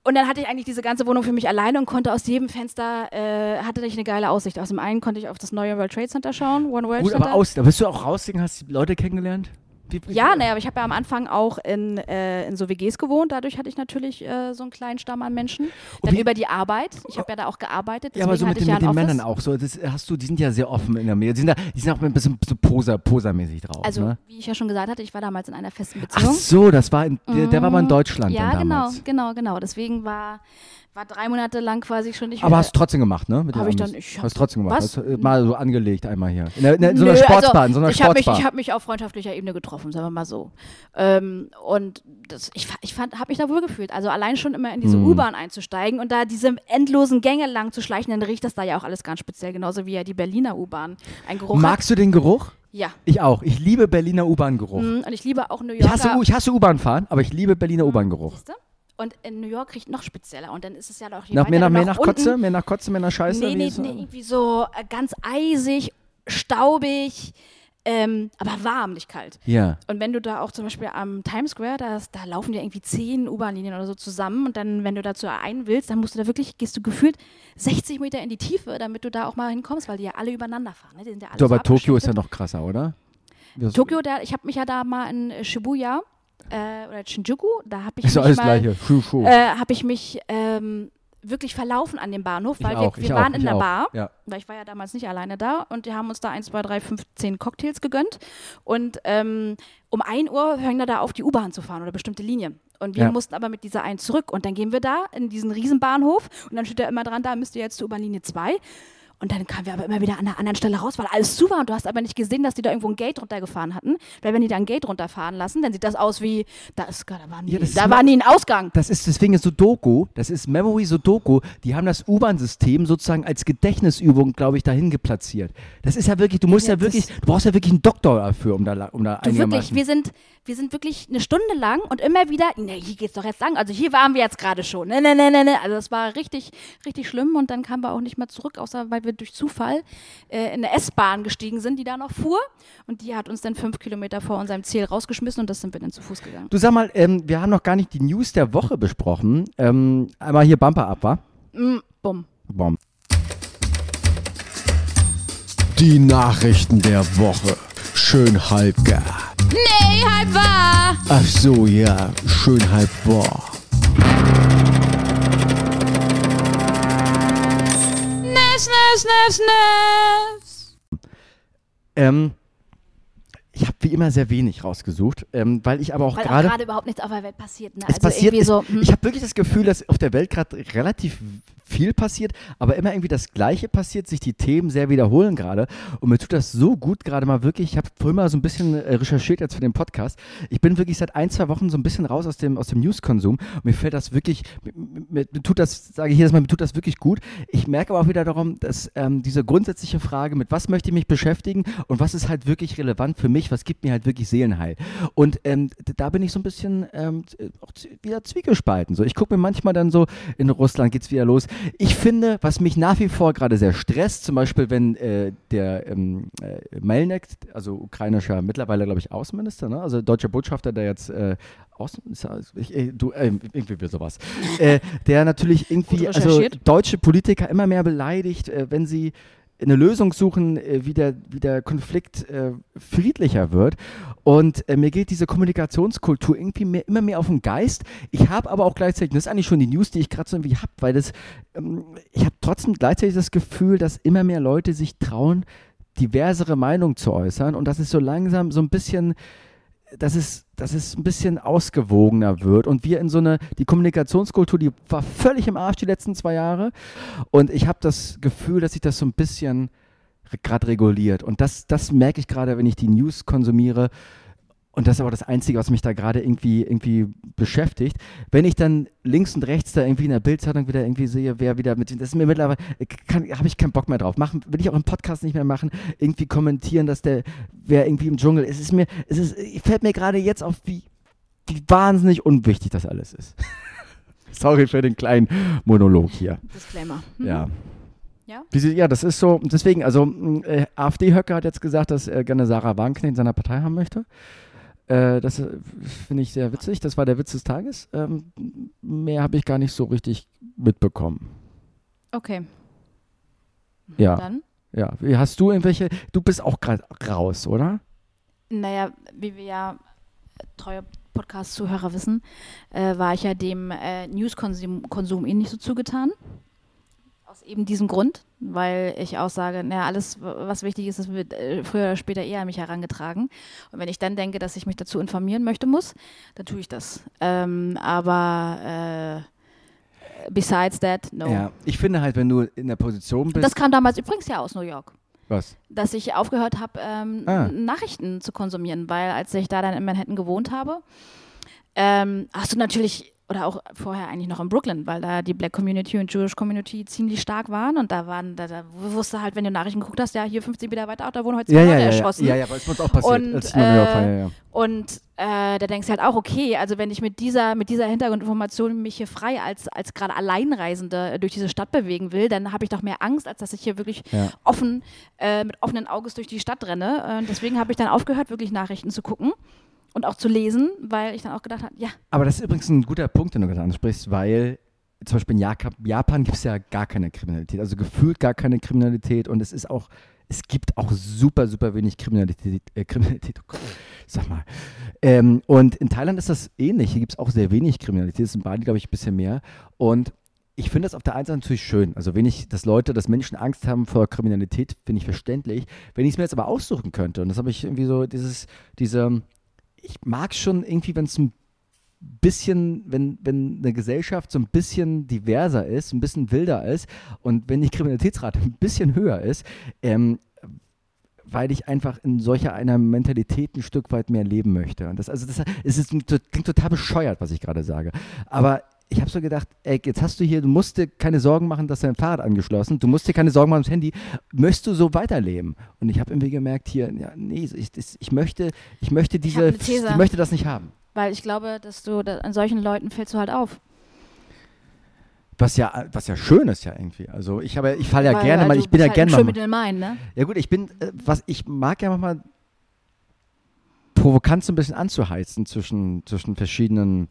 und dann hatte ich eigentlich diese ganze Wohnung für mich alleine und konnte aus jedem Fenster, äh, hatte ich eine geile Aussicht. Aus dem einen konnte ich auf das neue World Trade Center schauen, One World Gut, Center. aber aus, da bist du auch rausgegangen, hast die Leute kennengelernt? Ja, naja, aber ich habe ja am Anfang auch in, äh, in so WGs gewohnt. Dadurch hatte ich natürlich äh, so einen kleinen Stamm an Menschen. Dann über die Arbeit. Ich habe ja da auch gearbeitet. Ja, aber so mit den, ich mit ja den Männern auch. So, das hast du, die sind ja sehr offen in der Medien. Die sind, da, die sind auch ein bisschen so poser, posermäßig drauf. Also, ne? wie ich ja schon gesagt hatte, ich war damals in einer festen Ach Beziehung. so, das war in, der, der war mal in Deutschland ja, genau, damals. genau, genau. Deswegen war, war drei Monate lang quasi schon nicht Aber hast du trotzdem gemacht, ne? Mit Hab ich dann- ich hab- hast du trotzdem gemacht. Was? Hast, du, äh, mal so angelegt einmal hier. In, der, in, so einer Nö, Sportsbar, in so also, einer ich habe mich, Sportsbar. ich hab mich auf freundschaftlicher Ebene getroffen, sagen wir mal so. Ähm, und das, ich, ich fand, habe mich da wohl gefühlt. Also allein schon immer in diese Hm. U-Bahn einzusteigen und da diese endlosen Gänge lang zu schleichen, dann riecht das da ja auch alles ganz speziell, genauso wie ja die Berliner U-Bahn. Ein Geruch hat. Magst du den Geruch? Ja. Ich auch. Ich liebe Berliner U-Bahn-Geruch. Mm, Und ich liebe auch New Yorker. hasse, ich hasse U-Bahn fahren, aber ich liebe Berliner U-Bahn-Geruch. Und in New York riecht noch spezieller. Und dann ist es ja noch Nach, mehr nach, mehr nach nach Kotze, unten- mehr nach Kotze, mehr nach Scheiße? Nee, nee, so? nee, irgendwie so äh, ganz eisig, staubig, ähm, aber warm, nicht kalt. Ja. Und wenn du da auch zum Beispiel am Times Square, da, ist- da laufen ja irgendwie zehn U-Bahn-Linien oder so zusammen und dann, wenn du dazu einen willst, dann musst du da wirklich, gehst du gefühlt 60 Meter in die Tiefe, damit du da auch mal hinkommst, weil die ja alle übereinander fahren. Ne? Die sind ja alle Du, so aber Tokio ist ja noch krasser, oder? Das Tokio, da, ich habe mich ja da mal in Shibuya äh, oder Shinjuku, da habe ich ist mich mal, äh, habe ich mich ähm, wirklich verlaufen an dem Bahnhof, weil auch, wir, wir auch, waren in ich der auch. Bar, Ja. weil ich war ja damals nicht alleine da und die haben uns da 1, 2, 3, 5, 10 Cocktails gegönnt und ähm, um 1 Uhr hören wir da auf, die U-Bahn zu fahren oder bestimmte Linien. Und wir Ja. mussten aber mit dieser 1 zurück und dann gehen wir da in diesen Riesenbahnhof und dann steht da immer dran, da müsst ihr jetzt zur U-Bahn-Linie 2 und dann kamen wir aber immer wieder an einer anderen Stelle raus, weil alles zu war und du hast aber nicht gesehen, dass die da irgendwo ein Gate runtergefahren hatten. Weil wenn die da ein Gate runterfahren lassen, dann sieht das aus wie, da, ist, da war nie, Ja, da war nie ein Ausgang. Das ist deswegen ist Sudoku, das ist Memory Sudoku, die haben das U-Bahn-System sozusagen als Gedächtnisübung, glaube ich, dahin geplatziert. Das ist ja wirklich, du musst ja, Ja, wirklich, du brauchst ja wirklich einen Doktor dafür, um da, um da Du wirklich, wir sind, wir sind wirklich eine Stunde lang und immer wieder, ne, hier geht's doch jetzt lang. Also hier waren wir jetzt gerade schon. Ne, ne, ne, ne, ne. Also das war richtig, richtig schlimm und dann kamen wir auch nicht mehr zurück, außer weil wir durch Zufall äh, in eine S-Bahn gestiegen sind, die da noch fuhr. Und die hat uns dann fünf Kilometer vor unserem Ziel rausgeschmissen und das sind wir dann zu Fuß gegangen. Du sag mal, ähm, wir haben noch gar nicht die News der Woche besprochen. Ähm, einmal hier Bumper ab, wa? Mm, bumm. Bom. Die Nachrichten der Woche. Schön halbgar. Nee, halb wahr. Ach so, ja, schön halb wahr. snaps, snaps, snaps. Ähm, ich habe wie immer sehr wenig rausgesucht, ähm, weil ich aber auch gerade gerade überhaupt nichts auf der Welt passiert. Ne? es also passiert, es, so, hm. ich habe wirklich das Gefühl, dass auf der Welt gerade relativ viel passiert, aber immer irgendwie das Gleiche passiert, sich die Themen sehr wiederholen gerade. Und mir tut das so gut gerade mal wirklich. Ich habe vorhin mal so ein bisschen äh, recherchiert jetzt für den Podcast. Ich bin wirklich seit ein, zwei Wochen so ein bisschen raus aus dem, aus dem News-Konsum und mir fällt das wirklich, mir, mir, mir tut das, sage ich jedes Mal, mir tut das wirklich gut. Ich merke aber auch wieder darum, dass ähm, diese grundsätzliche Frage, mit was möchte ich mich beschäftigen und was ist halt wirklich relevant für mich, was gibt mir halt wirklich Seelenheil. Und ähm, da bin ich so ein bisschen ähm, z- auch wieder zwiegespalten. So, ich gucke mir manchmal dann so, in Russland geht es wieder los. Ich finde, was mich nach wie vor gerade sehr stresst, zum Beispiel, wenn äh, der ähm, äh, Melnik, also ukrainischer, mittlerweile glaube ich Außenminister, ne? also deutscher Botschafter, der jetzt äh, Außen, er- ich, äh, du, äh, irgendwie wie sowas, äh, der natürlich irgendwie, also deutsche Politiker immer mehr beleidigt, äh, wenn sie eine Lösung suchen, äh, wie, der, wie der Konflikt äh, friedlicher wird. Und äh, mir geht diese Kommunikationskultur irgendwie mehr, immer mehr auf den Geist. Ich habe aber auch gleichzeitig, das ist eigentlich schon die News, die ich gerade so irgendwie habe, weil das, ähm, ich habe trotzdem gleichzeitig das Gefühl, dass immer mehr Leute sich trauen, diversere Meinungen zu äußern und dass es so langsam so ein bisschen dass es, dass es ein bisschen ausgewogener wird und wir in so eine, die Kommunikationskultur, die war völlig im Arsch die letzten zwei Jahre und ich habe das Gefühl, dass sich das so ein bisschen gerade reguliert und das, das merke ich gerade, wenn ich die News konsumiere und das ist aber das Einzige, was mich da gerade irgendwie, irgendwie beschäftigt. Wenn ich dann links und rechts da irgendwie in der Bildzeitung wieder irgendwie sehe, wer wieder mit, das ist mir mittlerweile, habe ich keinen Bock mehr drauf. Machen, will ich auch im Podcast nicht mehr machen, irgendwie kommentieren, dass der, wer irgendwie im Dschungel ist. Es ist mir, es ist, fällt mir gerade jetzt auf, wie, wie wahnsinnig unwichtig das alles ist. Sorry für den kleinen Monolog hier. Disclaimer. Mhm. Ja. Ja? Ja, das ist so, deswegen, also äh, AfD-Höcker hat jetzt gesagt, dass er gerne Sarah Wagenknecht in seiner Partei haben möchte. Äh, das äh, finde ich sehr witzig. Das war der Witz des Tages. Ähm, mehr habe ich gar nicht so richtig mitbekommen. Okay. Ja, Dann? ja. Wie, Hast du irgendwelche, du bist auch gerade raus, oder? Naja, wie wir ja äh, treue Podcast-Zuhörer wissen, äh, war ich ja dem äh, News-Konsum Konsum eh nicht so zugetan. Aus eben diesem Grund, weil ich auch sage, naja, alles, was wichtig ist, das wird äh, früher oder später eher an mich herangetragen. Und wenn ich dann denke, dass ich mich dazu informieren möchte muss, dann tue ich das. Ähm, aber äh, besides that, no. Ja. Ich finde halt, wenn du in der Position bist. Das kam damals übrigens ja aus New York. was? dass ich aufgehört habe, ähm, Ah. Nachrichten zu konsumieren, weil als ich da dann in Manhattan gewohnt habe, ähm, hast du natürlich, oder auch vorher eigentlich noch in Brooklyn, weil da die Black Community und Jewish Community ziemlich stark waren und da waren, da, da wusste halt, wenn du Nachrichten geguckt hast, ja, hier 50 Meter weiter, auch, da wurden heute zwei Ja, Leute ja, erschossen. ja, ja, aber es muss auch passiert. Und, äh. Und äh, da denkst du halt auch, okay, also wenn ich mit dieser, mit dieser Hintergrundinformation mich hier frei als, als gerade Alleinreisende durch diese Stadt bewegen will, dann habe ich doch mehr Angst, als dass ich hier wirklich Ja. offen, äh, mit offenen Auges durch die Stadt renne. Äh, deswegen habe ich dann aufgehört, wirklich Nachrichten zu gucken und auch zu lesen, weil ich dann auch gedacht habe, ja, Aber das ist übrigens ein guter Punkt, den du gerade ansprichst, weil zum Beispiel in Japan, gibt es ja gar keine Kriminalität, also gefühlt gar keine Kriminalität und es ist auch, es gibt auch super, super wenig Kriminalität, äh, Kriminalität, oh sag mal. Ähm, und in Thailand ist das ähnlich, hier gibt es auch sehr wenig Kriminalität, es ist in glaube ich, ein bisschen mehr und ich finde das auf der einen Seite natürlich schön. Also wenig, dass Leute, dass Menschen Angst haben vor Kriminalität, finde ich verständlich. Wenn ich es mir jetzt aber aussuchen könnte, und das habe ich irgendwie so, dieses, diese, ich mag schon irgendwie, wenn es ein bisschen, wenn, wenn eine Gesellschaft so ein bisschen diverser ist, ein bisschen wilder ist und wenn die Kriminalitätsrate ein bisschen höher ist, ähm, weil ich einfach in solcher einer Mentalität ein Stück weit mehr leben möchte. Und das, also das, es ist, klingt total bescheuert, was ich gerade sage. Aber ich habe so gedacht, ey, jetzt hast du hier, du musst dir keine Sorgen machen, dass dein Fahrrad angeschlossen, du musst dir keine Sorgen machen ums Handy, möchtest du so weiterleben? Und ich habe irgendwie gemerkt hier, ja, nee, ich, ich möchte, ich möchte diese, These. ich möchte das nicht haben. weil ich glaube, dass du, da, an solchen Leuten fällst du halt auf. Was ja, was ja schön ist ja irgendwie. Also ich habe, ich falle ja weil, gerne weil mal, ich bin ja halt gerne mal. Mind, ne? Ja gut, ich bin, äh, was ich mag ja manchmal provokant so ein bisschen anzuheizen zwischen, zwischen verschiedenen,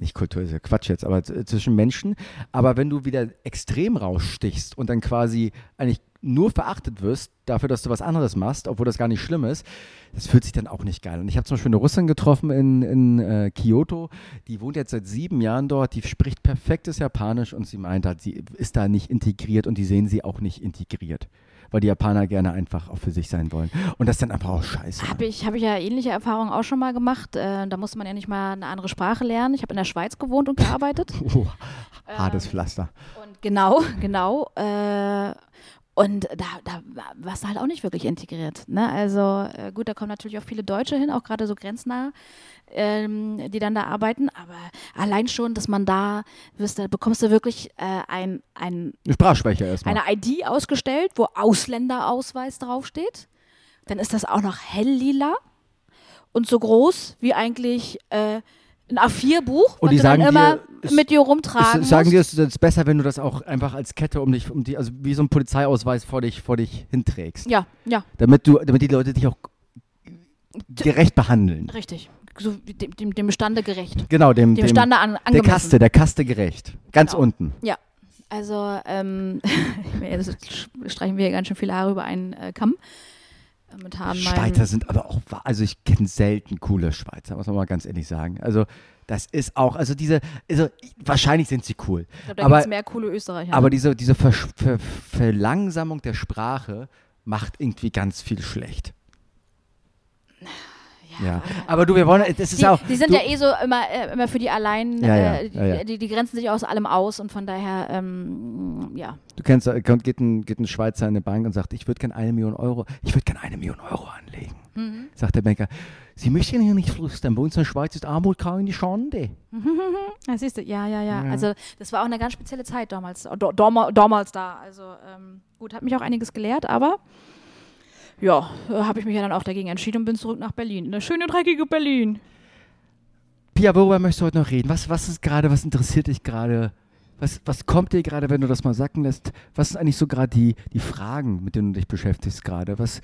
nicht Kultur, ist ja Quatsch jetzt, aber zwischen Menschen. Aber wenn du wieder extrem rausstichst und dann quasi eigentlich nur verachtet wirst dafür, dass du was anderes machst, obwohl das gar nicht schlimm ist, das fühlt sich dann auch nicht geil. Und ich habe zum Beispiel eine Russin getroffen in, in äh, Kyoto, die wohnt jetzt seit sieben Jahren dort, die spricht perfektes Japanisch und sie meint halt, sie ist da nicht integriert und die sehen sie auch nicht integriert. Weil die Japaner gerne einfach auch für sich sein wollen. Und das ist dann einfach auch scheiße. Habe ich, hab ich ja ähnliche Erfahrungen auch schon mal gemacht. Äh, da musste man ja nicht mal eine andere Sprache lernen. Ich habe in der Schweiz gewohnt und gearbeitet. Oh, hartes Pflaster. Und genau, genau. Äh, und da, da wa- warst du halt auch nicht wirklich integriert. Ne? Also äh, gut, da kommen natürlich auch viele Deutsche hin, auch gerade so grenznah, ähm, die dann da arbeiten. Aber allein schon, dass man da, wirst, da bekommst du wirklich äh, ein, ein, Eine Sprachschwäche erstmal. eine ID ausgestellt, wo Ausländerausweis draufsteht. Dann ist das auch noch helllila und so groß wie eigentlich äh, ein A4-Buch, Und die sagen immer dir, mit dir rumtragen Es, sagen musst. dir, es ist besser, wenn du das auch einfach als Kette um dich, um die, also wie so ein Polizeiausweis vor dich, vor dich hinträgst. Ja, ja, Damit du, damit die Leute dich auch gerecht behandeln. richtig. So dem, dem, dem Bestande gerecht. Genau, dem, Dem dem Stande an, der angemessen. Kaste, der Kaste gerecht. Ganz Genau. unten. Ja, also ähm, streichen wir hier ganz schön viele Haare über einen äh, Kamm. Schweizer sind aber auch, also ich kenne selten coole Schweizer, muss man mal ganz ehrlich sagen. Also das ist auch, also diese, also wahrscheinlich sind sie cool, Ich glaube, da aber- gibt es mehr coole Österreicher. aber diese, diese Versch- Ver Verlangsamung der Sprache macht irgendwie ganz viel schlecht. Ja, aber du, wir wollen, das ist die, auch. die sind du, ja eh so immer, äh, immer für die allein, Ja, ja, äh, die, ja. Die, die grenzen sich aus allem aus und von daher, ähm, ja. Du kennst, äh, geht ein, geht ein Schweizer in eine Bank und sagt, ich würde gerne eine Million Euro, ich würde gerne eine Million Euro anlegen. Mhm. Sagt der Banker, Sie möchten hier nicht flüstern, bei uns in der Schweiz ist Armut keine Schande. Ja, siehst du, ja, ja, ja, Ja. Also das war auch eine ganz spezielle Zeit damals, äh, damals da. Also ähm, gut, hat mich auch einiges gelehrt, aber ja, äh, habe ich mich ja dann auch dagegen entschieden und bin zurück nach Berlin. Eine schöne, dreckige Berlin. Pia, worüber möchtest du heute noch reden? Was, was ist gerade, was interessiert dich gerade? Was, was kommt dir gerade, wenn du das mal sacken lässt? Was sind eigentlich so gerade die, die Fragen, mit denen du dich beschäftigst gerade? Was,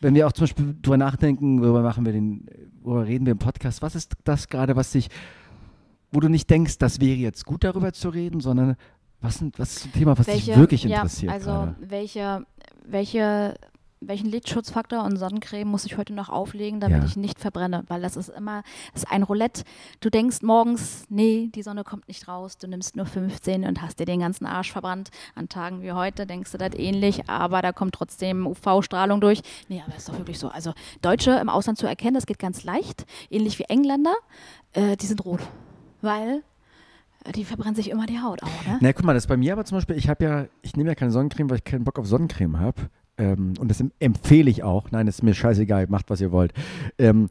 wenn wir auch zum Beispiel drüber nachdenken, worüber machen wir den, worüber reden wir im Podcast, was ist das gerade, was dich, wo du nicht denkst, das wäre jetzt gut darüber zu reden, sondern was, sind, was ist ein Thema, was dich wirklich ja, interessiert Also gerade? welche, welche, welchen Lichtschutzfaktor und Sonnencreme muss ich heute noch auflegen, damit Ja. ich nicht verbrenne? Weil das ist immer, das ist ein Roulette. Du denkst morgens, nee, die Sonne kommt nicht raus, du nimmst nur 15 und hast dir den ganzen Arsch verbrannt. An Tagen wie heute denkst du das ähnlich, aber da kommt trotzdem UV-Strahlung durch. Nee, aber ist doch wirklich so. Also Deutsche im Ausland zu erkennen, das geht ganz leicht. Ähnlich wie Engländer, äh, die sind rot. Weil äh, die verbrennen sich immer die Haut auch, ne? Na, guck mal, das ist bei mir aber zum Beispiel, ich habe ja, ich nehme ja keine Sonnencreme, weil ich keinen Bock auf Sonnencreme habe. Ähm, und das em- empfehle ich auch. Nein, das ist mir scheißegal, macht was ihr wollt. Ähm,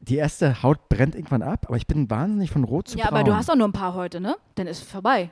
die erste Haut brennt irgendwann ab, aber ich bin wahnsinnig von rot zu Ja, braun. aber du hast doch nur ein paar heute, ne? Dann ist vorbei.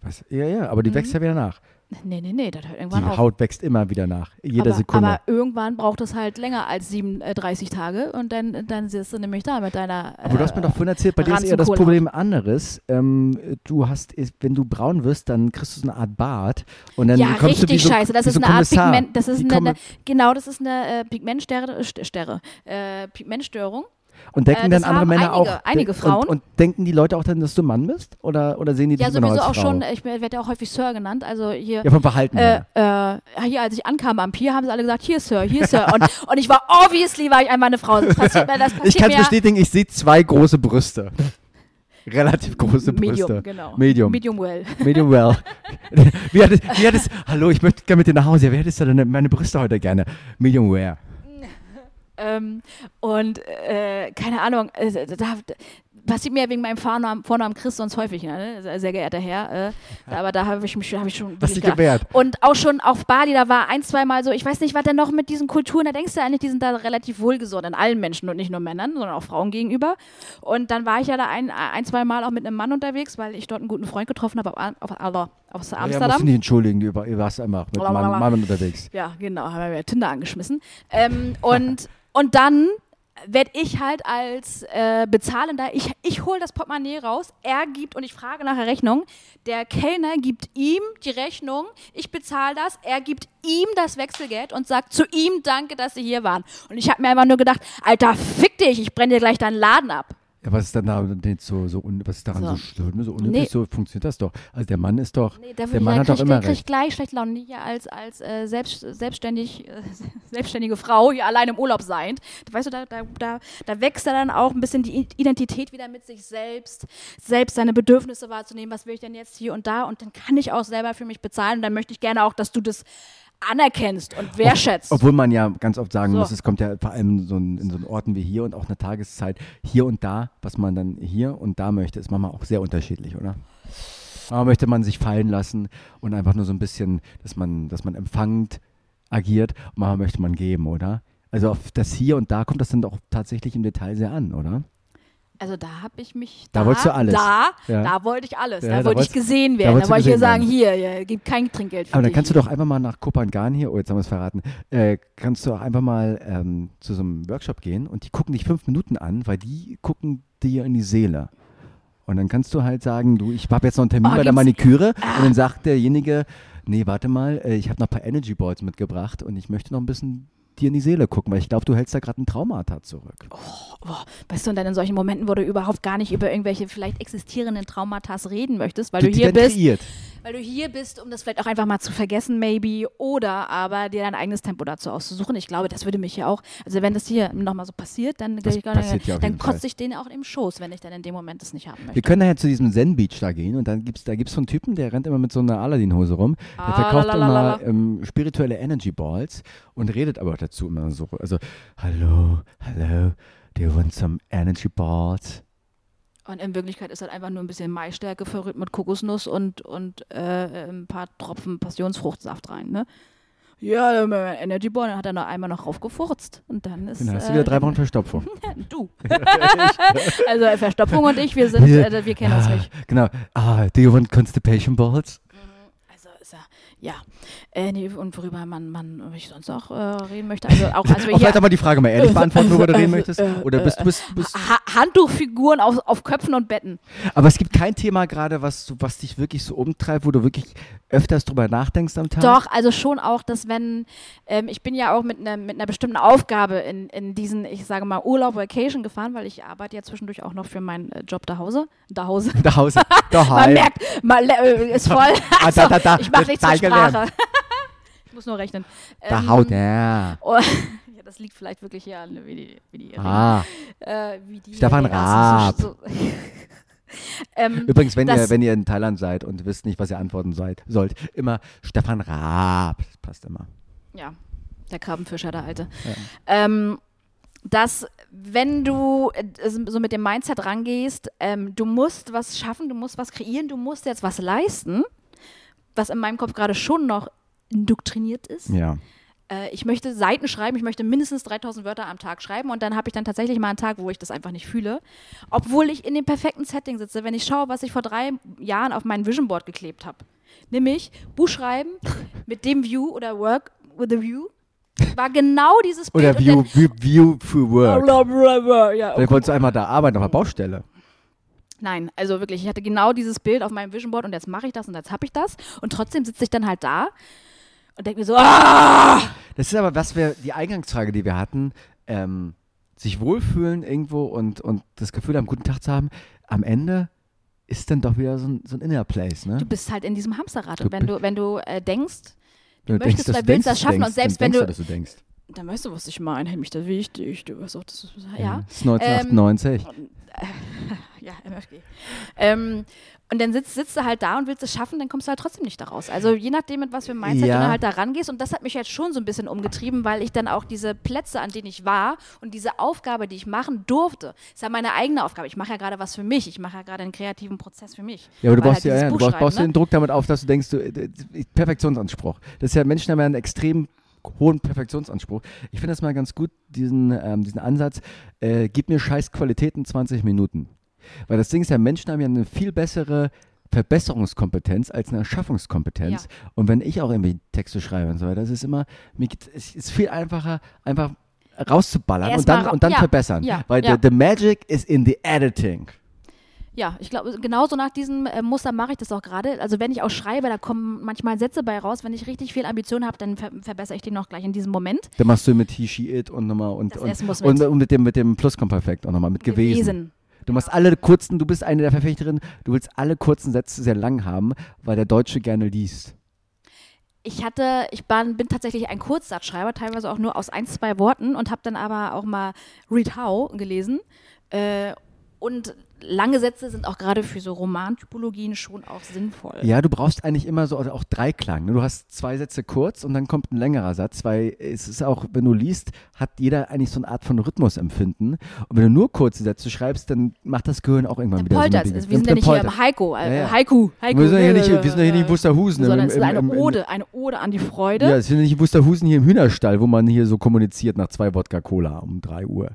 Was? Ja, ja, aber die Mhm. wächst ja wieder nach. Nee, nee, nee, das hört Die irgendwann auf. Haut wächst immer wieder nach. Jede aber, Sekunde. aber irgendwann braucht es halt länger als 37 Tage und dann, dann sitzt du nämlich da mit deiner. Aber du hast mir äh, doch vorhin erzählt, bei dir ist eher das. Problem anderes. Ähm, du hast, wenn du braun wirst, dann kriegst du so eine Art Bart. Und dann ja, kommst du wie richtig so, scheiße. Das wie ist so ein eine Art. Pigment. Das ist Die eine, eine, genau, das ist eine äh, Sterre, äh, Pigmentstörung. Und denken Äh, dann andere Männer einige- auch. einige und, Frauen. Und, denken die Leute auch dann, dass du Mann bist? Oder, oder sehen die dich Ja, sowieso auch Frau? schon. Ich werde ja auch häufig Sir genannt. Also hier. Ja, vom Verhalten Äh, äh, hier, als ich ankam am Pier, haben sie alle gesagt, hier Sir, hier Sir. Und, und ich war, obviously war ich einmal eine Frau. Das passiert mir, das passiert Ich kann es bestätigen, ich sehe zwei große Brüste. Relativ große Medium, Brüste. genau. Medium. Medium well. Medium well. wie, hat es, wie hat es, hallo, ich möchte gerne mit dir nach Hause. Wie hättest du denn meine Brüste heute gerne? Medium rare. Ähm, und äh, keine Ahnung, äh, da, passiert mir wegen meinem Vornamen, Vornamen Chris sonst häufig, ne? sehr, geehrter Herr. Äh, aber da habe ich mich hab ich schon dich gedacht- gewehrt. Und auch schon auf Bali, da war ein, zwei Mal so, ich weiß nicht, was denn noch mit diesen Kulturen, da denkst du eigentlich, die sind da relativ wohlgesonnen, allen Menschen und nicht nur Männern, sondern auch Frauen gegenüber. Und dann war ich ja da ein, ein zwei Mal auch mit einem Mann unterwegs, weil ich dort einen guten Freund getroffen habe auf, auf, auf, aus Ja, musst du Amsterdam. nicht entschuldigen, du, war- du warst einfach mit. Mann, Mann unterwegs. Ja, genau, haben wir Tinder angeschmissen. Ähm, und, und dann werde ich halt als äh, Bezahlender, ich, ich hole das Portemonnaie raus, er gibt und ich frage nach der Rechnung. Der Kellner gibt ihm die Rechnung, ich bezahle das, er gibt ihm das Wechselgeld und sagt zu ihm Danke, dass Sie hier waren. Und ich habe mir einfach nur gedacht, Alter, fick dich, ich brenne dir gleich deinen Laden ab. Ja, was ist dann da nicht so, so un, was ist daran so, So. schlimm, so unüblich? Nee. So funktioniert das doch. Also der Mann ist doch, Nee, der, Mann ja, hat doch immer der kriegt recht. gleich schlecht Laune hier als, als äh, selbst, selbstständig, äh, selbstständige Frau hier allein im Urlaub sein. Weißt du, da, da, da, da wächst er dann auch ein bisschen die Identität wieder mit sich selbst, selbst seine Bedürfnisse wahrzunehmen, was will ich denn jetzt hier und da und dann kann ich auch selber für mich bezahlen und dann möchte ich gerne auch, dass du das anerkennst und wertschätzt. Obwohl man ja ganz oft sagen So. muss, es kommt ja vor allem so in, in so Orten wie hier und auch eine Tageszeit hier und da, was man dann hier und da möchte, ist manchmal auch sehr unterschiedlich, oder? Aber möchte man sich fallen lassen und einfach nur so ein bisschen, dass man, dass man empfangend agiert und manchmal möchte man geben, oder? Also auf das hier und da kommt das dann doch tatsächlich im Detail sehr an, oder? Also da habe ich mich. Da wolltest du alles. Da, Ja. da wollte ich alles. Ja, da da wollte ich gesehen da werden. Da, du wollte ich sagen, werden. hier, ja, gib kein Trinkgeld für Aber dann dich. kannst du doch einfach mal nach Kopangan hier, oh, jetzt haben wir es verraten, äh, kannst du auch einfach mal ähm, zu so einem Workshop gehen und die gucken dich fünf Minuten an, weil die gucken dir in die Seele. Und dann kannst du halt sagen, du, ich habe jetzt noch einen Termin Oh, bei der Maniküre und dann sagt derjenige, nee, warte mal, äh, ich habe noch ein paar Energy Balls mitgebracht und ich möchte noch ein bisschen dir in die Seele gucken, weil ich glaube, du hältst da gerade ein Traumata zurück. Boah, weißt du, und dann in solchen Momenten, wo du überhaupt gar nicht über irgendwelche vielleicht existierenden Traumata reden möchtest, weil du, Die- die hier bist, kreiert. Weil du hier bist, um das vielleicht auch einfach mal zu vergessen, maybe, oder aber dir dein eigenes Tempo dazu auszusuchen. Ich glaube, das würde mich ja auch, also wenn das hier nochmal so passiert, dann, Das ich, passiert ja dann jeden Fall. kotze ich den auch im Schoß, wenn ich dann in dem Moment das nicht haben möchte. Wir können nachher zu diesem Zen Beach da gehen und dann gibt's, da gibt es so einen Typen, der rennt immer mit so einer Aladdin-Hose rum. Der Ah, verkauft immer ähm, spirituelle Energy Balls und redet aber dazu immer so. Also, hallo, hallo, do you want some Energy Balls? Und in Wirklichkeit ist halt einfach nur ein bisschen Maisstärke verrührt mit Kokosnuss und, und äh, ein paar Tropfen Passionsfruchtsaft rein, ne? Ja, Energy Ball, dann hat er noch einmal noch raufgefurzt und dann ist Dann hast du äh, wieder drei Wochen Verstopfung. du. also Verstopfung und ich, wir sind, äh, wir kennen uns ja, nicht. Genau. Ah, do you want Constipation Balls? Also ist ja, ja. Äh, nee, und worüber man, man ich sonst auch äh, reden möchte. Also auch als wir Auch vielleicht aber die Frage mal ehrlich beantworten, worüber du reden äh, möchtest. äh, Oder bist du bist, bist ha Handtuchfiguren auf, auf Köpfen und Betten. Aber es gibt kein Thema gerade, was, was dich wirklich so umtreibt, wo du wirklich öfters drüber nachdenkst am Tag? Doch, also schon auch, dass wenn, ähm, ich bin ja auch mit einer mit einer bestimmten Aufgabe in, in diesen, ich sage mal, Urlaub, Vacation gefahren, weil ich arbeite ja zwischendurch auch noch für meinen äh, Job da Hause. Da Hause. Zu Hause. Daheim. Man merkt, man, äh, ist voll. Ah, da, da, da. ich mache nichts zur. Sprache. ich muss nur rechnen. Da Ähm, haut er. oh, ja, das liegt vielleicht wirklich hier an, wie die, wie die Ah. äh, wie die Stefan. Raab. So, so. Ähm, Übrigens, wenn ihr, wenn ihr in Thailand seid und wisst nicht, was ihr antworten seid, sollt, immer Stefan Raab. Das passt immer. ja, der Krabbenfischer, der Alte. Ähm, dass, wenn du äh, so mit dem Mindset rangehst, ähm, du musst was schaffen, du musst was kreieren, du musst jetzt was leisten, was in meinem Kopf gerade schon noch indoktriniert ist. Ja. Äh, ich möchte Seiten schreiben, ich möchte mindestens 3000 Wörter am Tag schreiben und dann habe ich dann tatsächlich mal einen Tag, wo ich das einfach nicht fühle. Obwohl ich in dem perfekten Setting sitze, wenn ich schaue, was ich vor drei Jahren auf mein Vision Board geklebt habe. Nämlich Buch schreiben mit dem View oder Work with a View. War genau dieses Bild. Oder View, View, View for Work. Work. Ja, Vielleicht wolltest du einmal da arbeiten auf der Baustelle. Nein, also wirklich, ich hatte genau dieses Bild auf meinem Vision Board und jetzt mache ich das und jetzt habe ich das. Und trotzdem sitze ich dann halt da und denke mir so, ah! Das ist aber, was wir, die Eingangsfrage, die wir hatten, ähm, sich wohlfühlen irgendwo und, und das Gefühl haben, guten Tag zu haben, am Ende ist dann doch wieder so ein, so ein Inner Place, ne? Du bist halt in diesem Hamsterrad. Du Und wenn du, wenn du äh, denkst, du Wenn möchtest dass oder du willst denkst, das schaffen denkst, und selbst wenn denkst du, dass du denkst. dann weißt du, was ich meine, mich das wichtig, du weißt auch, das ist, ja, Das ist 1998. ja, MFG. Ähm, und dann sitzt, sitzt du halt da und willst es schaffen, dann kommst du halt trotzdem nicht da raus. Also je nachdem, mit was für einem Mindset Ja. du halt da rangehst. Und das hat mich jetzt schon so ein bisschen umgetrieben, weil ich dann auch diese Plätze, an denen ich war und diese Aufgabe, die ich machen durfte, ist ja meine eigene Aufgabe. Ich mache ja gerade was für mich. Ich mache ja gerade einen kreativen Prozess für mich. Ja, aber du baust, halt ja, ja, du baust, baust ne? den Druck damit auf, dass du denkst, du, äh, äh, Perfektionsanspruch. Das ist ja, Menschen haben ja einen extrem hohen Perfektionsanspruch. Ich finde das mal ganz gut, diesen, ähm, diesen Ansatz, äh, gib mir scheiß Qualität in 20 Minuten. Weil das Ding ist ja, Menschen haben ja eine viel bessere Verbesserungskompetenz als eine Erschaffungskompetenz. Ja. Und wenn ich auch irgendwie Texte schreibe und so weiter, das ist immer, mir es ist viel einfacher, einfach rauszuballern Erst und dann, ra- und dann ja, verbessern. ja, Weil the, the magic is in the editing. Ja, ich glaube, genauso nach diesem äh, Muster mache ich das auch gerade. Also wenn ich auch schreibe, da kommen manchmal Sätze bei raus. Wenn ich richtig viel Ambition habe, dann ver verbessere ich den noch gleich in diesem Moment. Dann machst du mit he, she, it und nochmal und, und, und, mit. und mit dem, mit dem Plusquamperfekt auch nochmal mit gewesen. Du machst alle kurzen, du bist eine der Verfechterinnen, du willst alle kurzen Sätze sehr lang haben, weil der Deutsche gerne liest. Ich hatte, ich bin, bin tatsächlich ein Kurzsatzschreiber, teilweise auch nur aus ein, zwei Worten und habe dann aber auch mal Read How gelesen. Äh, und lange Sätze sind auch gerade für so Romantypologien schon auch sinnvoll. Ja, du brauchst eigentlich immer so also auch Dreiklang. Ne? Du hast zwei Sätze kurz und dann kommt ein längerer Satz, weil es ist auch, wenn du liest, hat jeder eigentlich so eine Art von Rhythmusempfinden. Und wenn du nur kurze Sätze schreibst, dann macht das Gehirn auch irgendwann Der wieder Polters, so eine ist, wir sind ja nicht hier im Heiko, äh, Ja, ja. Haiku, Haiku. Wir sind ja hier nicht, äh, wir sind hier nicht in Wusterhusen. sondern im- es ist im- eine im- im- Ode, eine Ode an die Freude. Ja, es sind ja nicht in Wusterhusen hier im Hühnerstall, wo man hier so kommuniziert nach zwei Wodka Cola um drei Uhr.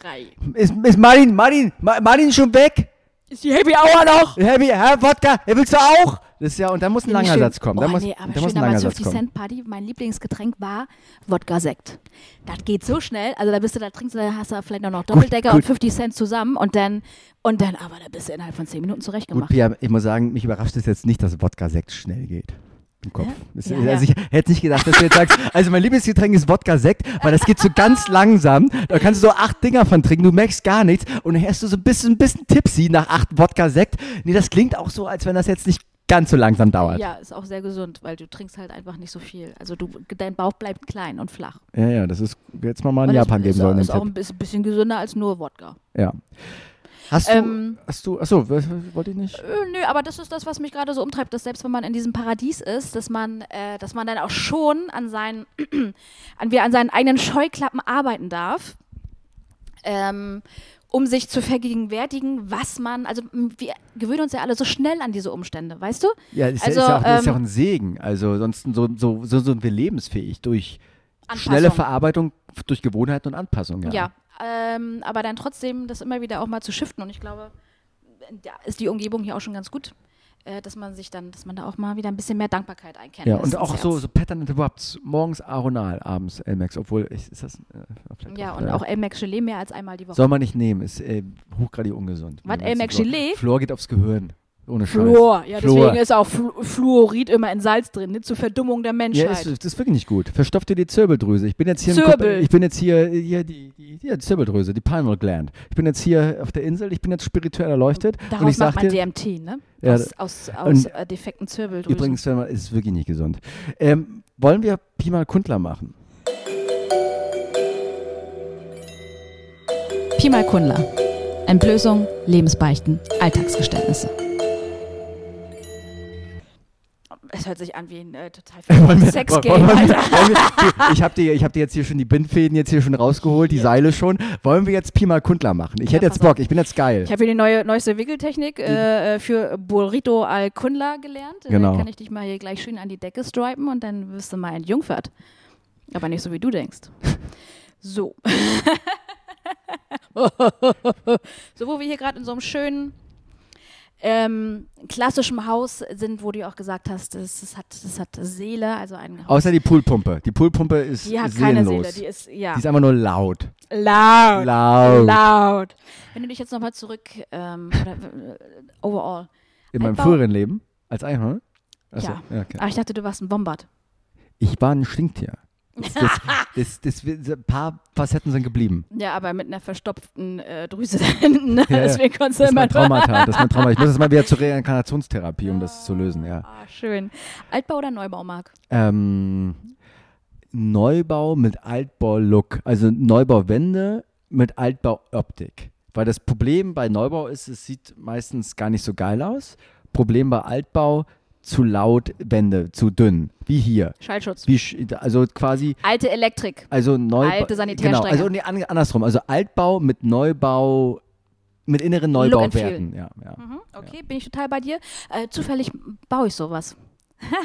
Drei. Ist, ist Martin, Martin, Ma- Martin schon weg? Ist die Happy Hour noch? Happy, Herr Wodka, er willst du auch? Das ist ja, und dann muss ein langer schön. Satz kommen. Oh, Da muss, nee, aber da muss schön, ein langer damals Satz 50 kommen. Cent Party, mein Lieblingsgetränk war Wodka-Sekt. Das geht so schnell, also da bist du, da trinkst du, da hast du vielleicht noch, noch Doppeldecker gut. und 50 Cent zusammen und dann, und dann, aber da bist du innerhalb von 10 Minuten Gut, zurechtgemacht. Pia, ich muss sagen, mich überrascht es jetzt nicht, dass Wodka-Sekt schnell geht. Im Kopf. Ja? Das, Ja, also ich hätte nicht gedacht, dass du jetzt sagst, also mein Lieblingsgetränk ist Wodka-Sekt, weil das geht so ganz langsam. Da kannst du so acht Dinger von trinken, du merkst gar nichts und dann hast du so ein bisschen, ein bisschen tipsy nach acht Wodka-Sekt. Nee, das klingt auch so, als wenn das jetzt nicht ganz so langsam dauert. Ja, ist auch sehr gesund, weil du trinkst halt einfach nicht so viel. Also du, dein Bauch bleibt klein und flach. Ja, ja, das ist jetzt mal mal in das Japan geben ist, sollen. Ist den auch ein bisschen gesünder als nur Wodka. Ja. Hast du, Ähm, hast du, achso, wollte ich nicht? Äh, nö, aber das ist das, was mich gerade so umtreibt, dass selbst wenn man in diesem Paradies ist, dass man, äh, dass man dann auch schon an seinen, an, wir an seinen eigenen Scheuklappen arbeiten darf, ähm, um sich zu vergegenwärtigen, was man, also wir gewöhnen uns ja alle so schnell an diese Umstände, weißt du? Ja, ist, also, ja, ist, ja auch, ist ja auch ein Segen. Also sonst so, so, so sind wir lebensfähig durch Anpassung. schnelle Verarbeitung, durch Gewohnheiten und Anpassung. Ja. Ja, ähm, aber dann trotzdem das immer wieder auch mal zu shiften und ich glaube, da ist die Umgebung hier auch schon ganz gut, äh, dass man sich dann, dass man da auch mal wieder ein bisschen mehr Dankbarkeit einkennt. Ja, und auch so, so Pattern Interrupts. Morgens Aronal, abends Elmex, obwohl, ich, ist das. Äh, Ja, auch, und äh, auch Elmex Gelee mehr als einmal die Woche. Soll man nicht nehmen, ist äh, hochgradig ungesund. Was, jetzt Gelee? Fluor geht aufs Gehirn. Ohne Scheiß. Fluor, ja, Fluor. deswegen ist auch Flu Fluorid immer in Salz drin, ne, zur Verdummung der Ja, Menschheit. ist, das ist wirklich nicht gut. Verstopft dir die Zirbeldrüse. Ich bin jetzt hier, Zirbel. Ich bin jetzt hier, hier die, die, ja, die Zirbeldrüse, die Pineal Gland. Ich bin jetzt hier auf der Insel, ich bin jetzt spirituell erleuchtet. und Daraus ich sag macht man dir, DMT, ne? Ja, aus aus, aus und äh, defekten Zirbeldrüsen. übrigens, man, ist wirklich nicht gesund. Ähm, wollen wir Pi mal Kundler machen? Pi mal Kundler. Entblößung, Lebensbeichten, Alltagsgeständnisse. Es hört sich an wie ein äh, total Sexgame, ich habe dir, ich hab dir jetzt hier schon die Bindfäden jetzt hier schon rausgeholt, die Seile schon. Wollen wir jetzt Pi mal Kundler machen? Ich Ja, hätte jetzt. Bock, ich bin jetzt geil. Ich habe hier die neue, neueste Wickeltechnik äh, äh, für Burrito al Kundla gelernt. Äh, Genau. Dann kann ich dich mal hier gleich schön an die Decke stripen und dann wirst du mal entjungfert. Aber nicht so, wie du denkst. So. so, wo wir hier gerade in so einem schönen ähm, klassischen Haus sind, wo du auch gesagt hast, es, es, hat, es hat Seele, also ein Haus. Außer die Poolpumpe. Die Poolpumpe ist die hat keine seelenlos. Seele, die ist, ja, Die ist einfach nur laut. laut. Laut. Laut. Wenn du dich jetzt nochmal zurück, ähm, oder, äh, overall. In meinem Altbau- früheren Leben als Einhorn? Achso, Ja. ja. okay. Ach, ich dachte, du warst ein Bombard. Ich war ein Stinktier. Das, das, das, ein paar Facetten sind geblieben. Ja, aber mit einer verstopften äh, Drüse da hinten. Ne? Ja. Deswegen konntest du Das ist immer mein Traumata. Das ist mein Trauma. Ich muss jetzt mal wieder zur Reinkarnationstherapie, um das zu lösen, ja. Ah, schön. Altbau oder Neubau, Marc? Ähm, Neubau mit Altbau-Look. Also Neubauwände mit Altbau-Optik. Weil das Problem bei Neubau ist, es sieht meistens gar nicht so geil aus. Problem bei Altbau, zu laut Wände, zu dünn. Wie hier. Schallschutz. Wie, also quasi, Alte Elektrik. also Neubau. Alte Sanitärstränge. Genau, also nee, an- andersrum. Also Altbau mit Neubau, mit inneren Neubauwerten. Ja, ja. Mhm, okay, bin ich total bei dir. Äh, zufällig baue ich sowas.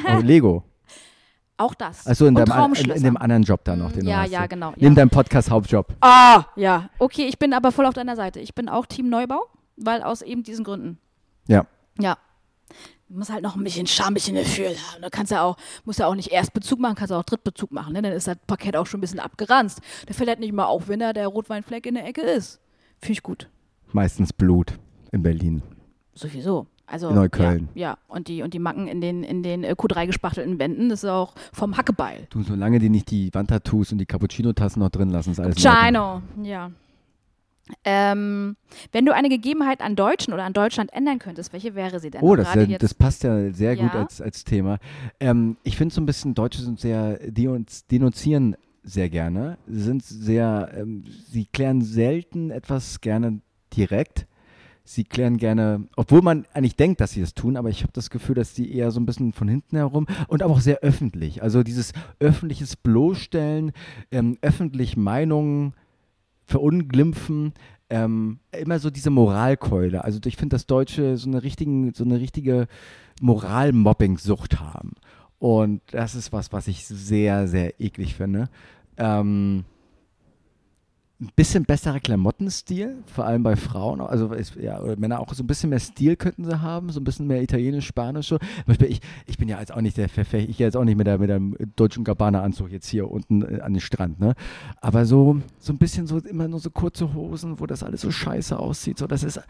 Oh, Lego. Auch das. Achso, in, deinem in, dem anderen Job da noch. Den ja, ja, genau. Neben Ja. deinem Podcast-Hauptjob. Ah, ja. Okay, ich bin aber voll auf deiner Seite. Ich bin auch Team Neubau, weil aus eben diesen Gründen. Ja. Ja. Du musst halt noch ein bisschen Charme, ein bisschen Gefühl haben. Du kannst ja auch, musst ja auch nicht Erstbezug machen, kannst auch Drittbezug machen. Ne? Dann ist das Parkett auch schon ein bisschen abgeranzt. Der fällt halt nicht mal auf, wenn da der Rotweinfleck in der Ecke ist. Finde ich gut. Meistens Blut in Berlin. Sowieso. Also, In Neukölln. Ja, ja. Und, die, und die Macken in den, in den äh, Q3 gespachtelten Wänden, das ist auch vom Hackebeil. Du, solange die nicht die Wandtattoos und die Cappuccino-Tassen noch drin lassen, ist alles. Gino, ja. Ähm, wenn du eine Gegebenheit an Deutschen oder an Deutschland ändern könntest, welche wäre sie denn? Oh, das, jetzt- das passt ja sehr gut Ja. als, als Thema. Ähm, ich finde so ein bisschen, Deutsche sind sehr, die uns denunzieren sehr gerne, Sie sind sehr, ähm, sie klären selten etwas gerne direkt. Sie klären gerne, obwohl man eigentlich denkt, dass sie es tun, aber ich habe das Gefühl, dass die eher so ein bisschen von hinten herum und aber auch sehr öffentlich. Also dieses öffentliches Bloßstellen, ähm, öffentlich Meinungen verunglimpfen, ähm, immer so diese Moralkeule. Also ich finde, dass Deutsche so eine, richtigen, so eine richtige Moralmobbing-Sucht haben. Und das ist was, was ich sehr, sehr eklig finde. Ähm, ein bisschen besserer Klamottenstil, vor allem bei Frauen, also ja, oder Männer auch so ein bisschen mehr Stil könnten sie haben, so ein bisschen mehr italienisch, spanisch so. Ich, ich bin ja jetzt auch nicht der Verfechter, ich gehe jetzt auch nicht mit, der, mit dem deutschen Gabbana-Anzug jetzt hier unten äh, an den Strand, ne? Aber so, so ein bisschen so immer nur so kurze Hosen, wo das alles so scheiße aussieht, so das ist,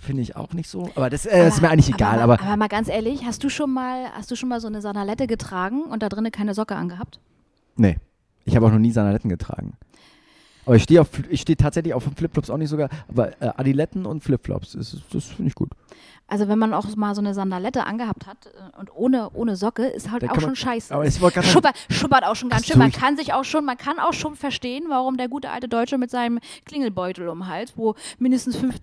finde ich auch nicht so. Aber das, äh, das ist mir eigentlich egal, aber, aber, aber mal ganz ehrlich, hast du schon mal, hast du schon mal so eine Sandalette getragen und da drinnen keine Socke angehabt? nee, ich habe auch noch nie Sanaletten getragen. Aber ich stehe stehe tatsächlich auf Flipflops auch nicht sogar, aber äh, Adiletten und Flipflops, das, ist- das finde ich gut. Also wenn man auch mal so eine Sandalette angehabt hat äh, und ohne, ohne Socke, ist halt Da auch schon man- scheiße. aber ich wollte Schuppert, schuppert auch schon ganz schön. Man kann sich auch schon, man kann auch schon verstehen, warum der gute alte Deutsche mit seinem Klingelbeutel um den Hals, wo mindestens 5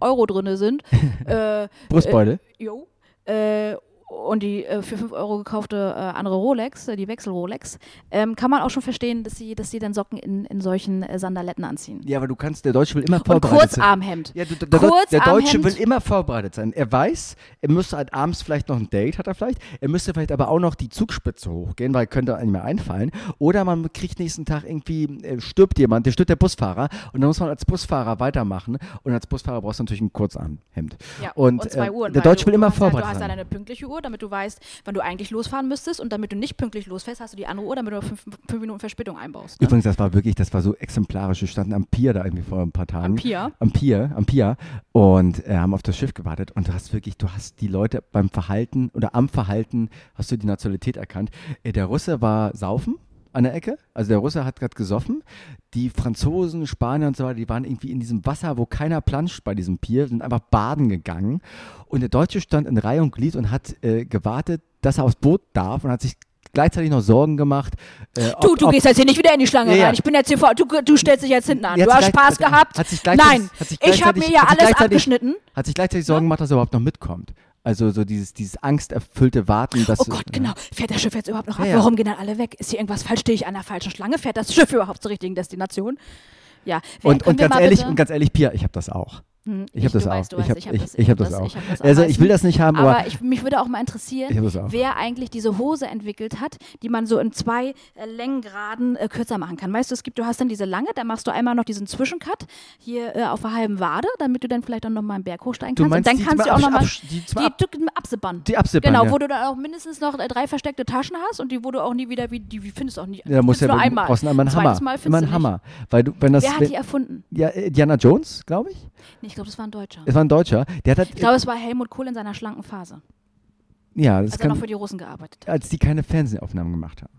Euro drin sind, äh, Brustbeule. Jo. Äh, und die äh, für 5 Euro gekaufte äh, andere Rolex, äh, die Wechsel-Rolex, ähm, kann man auch schon verstehen, dass sie, dass sie dann Socken in, in solchen äh, Sandaletten anziehen. Ja, aber du kannst, der Deutsche will immer Und vorbereitet sein. Kurzarmhemd. Ja, du, der, der, der Deutsche Kurzarmhemd. will immer vorbereitet sein. Er weiß, er müsste halt abends vielleicht noch ein Date, hat er vielleicht. Er müsste vielleicht aber auch noch die Zugspitze hochgehen, weil könnte einem mehr einfallen. Oder man kriegt nächsten Tag irgendwie, äh, stirbt jemand, der stirbt der Busfahrer und dann muss man als Busfahrer weitermachen. Und als Busfahrer brauchst du natürlich ein Kurzarmhemd. Ja, Und, und, zwei äh, Uhren. der Deutsche will immer hast ja, Du vorbereitet hast sein. eine pünktliche Uhr, damit du weißt, wann du eigentlich losfahren müsstest und damit du nicht pünktlich losfährst, hast du die andere Uhr, damit du fünf, fünf Minuten Verspätung einbaust. Ne? Übrigens, das war wirklich, das war so exemplarisch. Wir standen am Pier da irgendwie vor ein paar Tagen. Am Pier? Am Pier, am Pier. Und äh, haben auf das Schiff gewartet. Und du hast wirklich, du hast die Leute beim Verhalten oder am Verhalten hast du die Nationalität erkannt. Äh, der Russe war saufen an der Ecke. Also der Russe hat gerade gesoffen. Die Franzosen, Spanier und so weiter, die waren irgendwie in diesem Wasser, wo keiner planscht bei diesem Pier, sind einfach baden gegangen. Und der Deutsche stand in Reihe und Glied und hat äh, gewartet, dass er aufs Boot darf und hat sich gleichzeitig noch Sorgen gemacht. Äh, Du, ob- du ob- gehst jetzt hier nicht wieder in die Schlange Ja, ja. rein. Ich bin jetzt hier vor. Du, du stellst dich jetzt hinten an. Ja, Du hast Spaß gehabt. Nein, ich habe mir ja alles abgeschnitten. Hat sich gleichzeitig Sorgen gemacht, dass er überhaupt noch mitkommt. Also so dieses, dieses angsterfüllte Warten. Dass, Oh Gott, genau. Fährt das Schiff jetzt überhaupt noch ab? Ja, ja. Warum gehen dann alle weg? Ist hier irgendwas falsch? Stehe ich an der falschen Schlange? Fährt das Schiff überhaupt zur richtigen Destination? Ja. Wer- Und, und ganz ehrlich, bitte- und ganz ehrlich, Pia, ich habe das auch. Hm, Ich habe das du auch. Weißt, du ich habe hab das, hab das auch. ich hab das also ich will du? das nicht haben, aber, Aber ich, mich würde auch mal interessieren, das auch. wer eigentlich diese Hose entwickelt hat, die man so in zwei äh, Längengraden äh, kürzer machen kann. Weißt du, es gibt, du hast dann diese lange, da machst du einmal noch diesen Zwischencut hier äh, auf der halben Wade, damit du dann vielleicht auch noch mal einen Berg hochsteigen Du kannst. meinst und dann kannst du auch noch mal die die, Absippern. die Absippern, Genau, ja. wo du dann auch mindestens noch äh, drei versteckte Taschen hast und die, wo du auch nie wieder, wie, die wie findest du auch nie. ja, muss findest ja du nur du einmal. brauchst immer einen Hammer. Mal findest immer du einen nicht. Hammer. Weil du, wenn das, Wer hat die erfunden? ja, äh, Diana Jones, glaube ich. Nee, ich glaube, das war ein Deutscher. Es war ein Deutscher. Der hat, halt- Ich glaube, es war Helmut Kohl in seiner schlanken Phase, ja, das als er noch kann, für die Russen gearbeitet hat. als die keine Fernsehaufnahmen gemacht haben.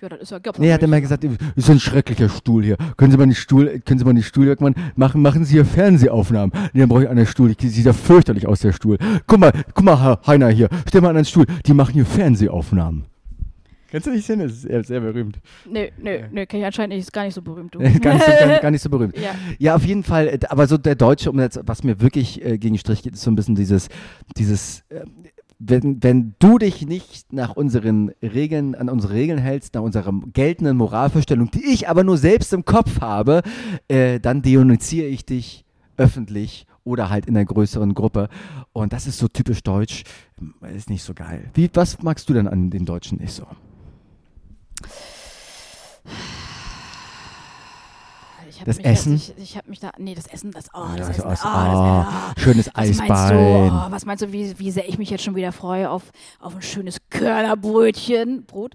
Ja, das ist ja Nee, er hat immer gesagt, das ist ein schrecklicher Stuhl hier. Können Sie mal den Stuhl, können Sie mal den Stuhl irgendwann machen, machen Sie hier Fernsehaufnahmen. Nee, dann brauche ich einen Stuhl. Ich, sieht ja fürchterlich aus, der Stuhl. Guck mal, guck mal, Herr Heiner hier. Stell mal an einen Stuhl. Die machen hier Fernsehaufnahmen. Kannst du nicht sehen? Das ist sehr, sehr berühmt. Nö, nö, nö, kenn ich anscheinend nicht. Ist gar nicht so berühmt, gar, nicht so, gar, gar nicht so berühmt. Ja. Ja, auf jeden Fall. äh, Aber so der Deutsche, um jetzt, was mir wirklich äh, gegen den Strich geht, ist so ein bisschen dieses, dieses, äh, wenn, wenn du dich nicht nach unseren Regeln, an unsere Regeln hältst, nach unserer geltenden Moralvorstellung, die ich aber nur selbst im Kopf habe, äh, dann denunziere ich dich öffentlich oder halt in einer größeren Gruppe. Und das ist so typisch deutsch. Ist nicht so geil. Wie, was magst du denn an den Deutschen nicht so? Das mich Essen? Jetzt, ich ich habe mich da. Nee, das Essen, das. Oh, das Ja, Essen. aus- oh, ah, das, ah. schönes Was meinst du, Eisbein. oh, was meinst du, wie, wie sehr ich mich jetzt schon wieder freue auf, auf ein schönes Körnerbrötchen, Brot,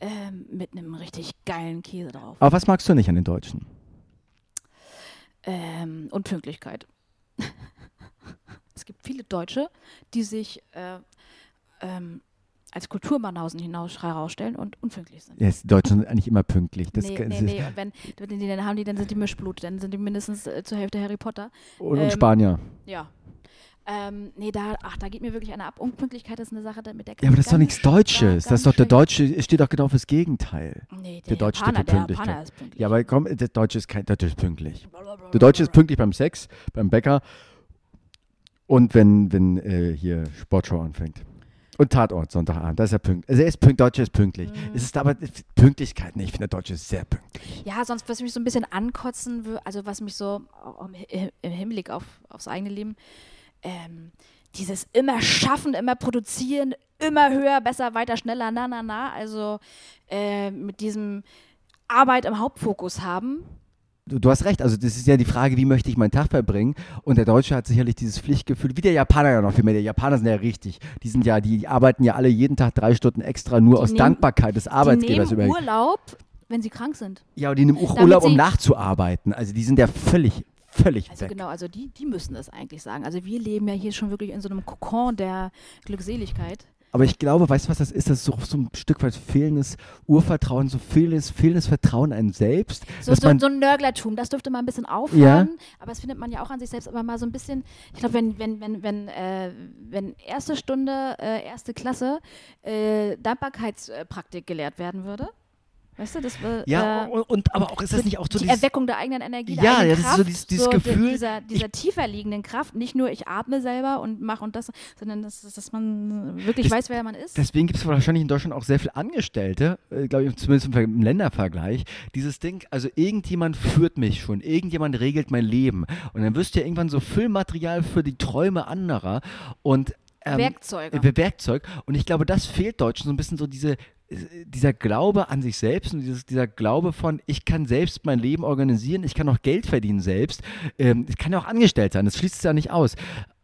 ähm, mit einem richtig geilen Käse drauf. Aber was magst du nicht an den Deutschen? Ähm, und Pünktlichkeit. es gibt viele Deutsche, die sich äh, ähm, als Kulturbanausen hinaus herausstellen und unpünktlich sind. Ja, die Deutschen sind eigentlich immer pünktlich. Das, nee, nee, nee. Und wenn, wenn die dann haben die, dann sind die Mischblut, dann sind die mindestens äh, zur Hälfte Harry Potter. Und, ähm, und Spanier. Ja. Ähm, nee, da, ach, da geht mir wirklich eine ab. Unpünktlichkeit ist eine Sache, da- mit der Ja, aber das ist doch nichts Deutsches. sch- Das ist doch der Deutsche, steht doch genau fürs Gegenteil. Nee, der Deutsche steht Japaner, für der Pünktlichkeit. Japaner ist pünktlich. Ja, aber komm, der Deutsche ist kein, der Deutsche ist pünktlich. Der Deutsche ist pünktlich beim Sex, beim Bäcker und wenn, wenn äh, hier Sportshow anfängt. Und Tatort, Sonntagabend, da ist er pünktlich. Also er ist pünktlich, Deutsche ist pünktlich. Mhm. Es ist aber Pünktlichkeit nicht. Ich finde, der Deutsche ist sehr pünktlich. Ja, sonst, was mich so ein bisschen ankotzen würde, also was mich so im Hinblick auf, aufs eigene Leben, ähm, dieses immer schaffen, immer produzieren, immer höher, besser, weiter, schneller, na, na, na, also äh, mit diesem Arbeit im Hauptfokus haben. Du, hast recht, also das ist ja die Frage, wie möchte ich meinen Tag verbringen? Und der Deutsche hat sicherlich dieses Pflichtgefühl, wie der Japaner ja noch viel mehr. Die Japaner sind ja richtig. Die sind ja, die arbeiten ja alle jeden Tag drei Stunden extra nur Die aus nehmen- Dankbarkeit des Arbeitgebers die über. nehmen Urlaub, wenn sie krank sind. Ja, und die nehmen auch Damit Urlaub, um nachzuarbeiten. Also die sind ja völlig, völlig Also weg. genau, also die, die müssen das eigentlich sagen. Also wir leben ja hier schon wirklich in so einem Kokon der Glückseligkeit. Aber ich glaube, weißt du, was das ist? Das ist so, so ein Stück weit fehlendes Urvertrauen, so fehlendes, fehlendes Vertrauen an selbst. So, dass so, man, so ein Nörglertum, das dürfte mal ein bisschen aufhören, aber das findet man ja auch an sich selbst, aber mal so ein bisschen, ich glaube, wenn, wenn, wenn, wenn, äh, wenn erste Stunde, äh, erste Klasse äh, Dankbarkeitspraktik gelehrt werden würde, weißt du, das wäre ja, äh, und, und aber auch ist das nicht auch so die dieses, Erweckung der eigenen Energie, der Ja, eigenen das ist so Kraft, dieses- dieses so Gefühl, dieser, dieser tiefer liegenden Kraft, nicht nur ich atme selber und mache und das, sondern dass, dass man wirklich Das- weiß, wer man ist. Deswegen gibt es wahrscheinlich in Deutschland auch sehr viele Angestellte, äh, glaube ich, zumindest im, im Ländervergleich. Dieses Ding, also irgendjemand führt mich schon, irgendjemand regelt mein Leben. Und dann wirst du ja irgendwann so Füllmaterial für die Träume anderer und ähm, Werkzeuge. äh, Werkzeug. Und ich glaube, das fehlt Deutschen so ein bisschen so diese dieser Glaube an sich selbst und dieses, dieser Glaube von, ich kann selbst mein Leben organisieren, ich kann auch Geld verdienen selbst, ähm, ich kann ja auch angestellt sein, das schließt es ja nicht aus.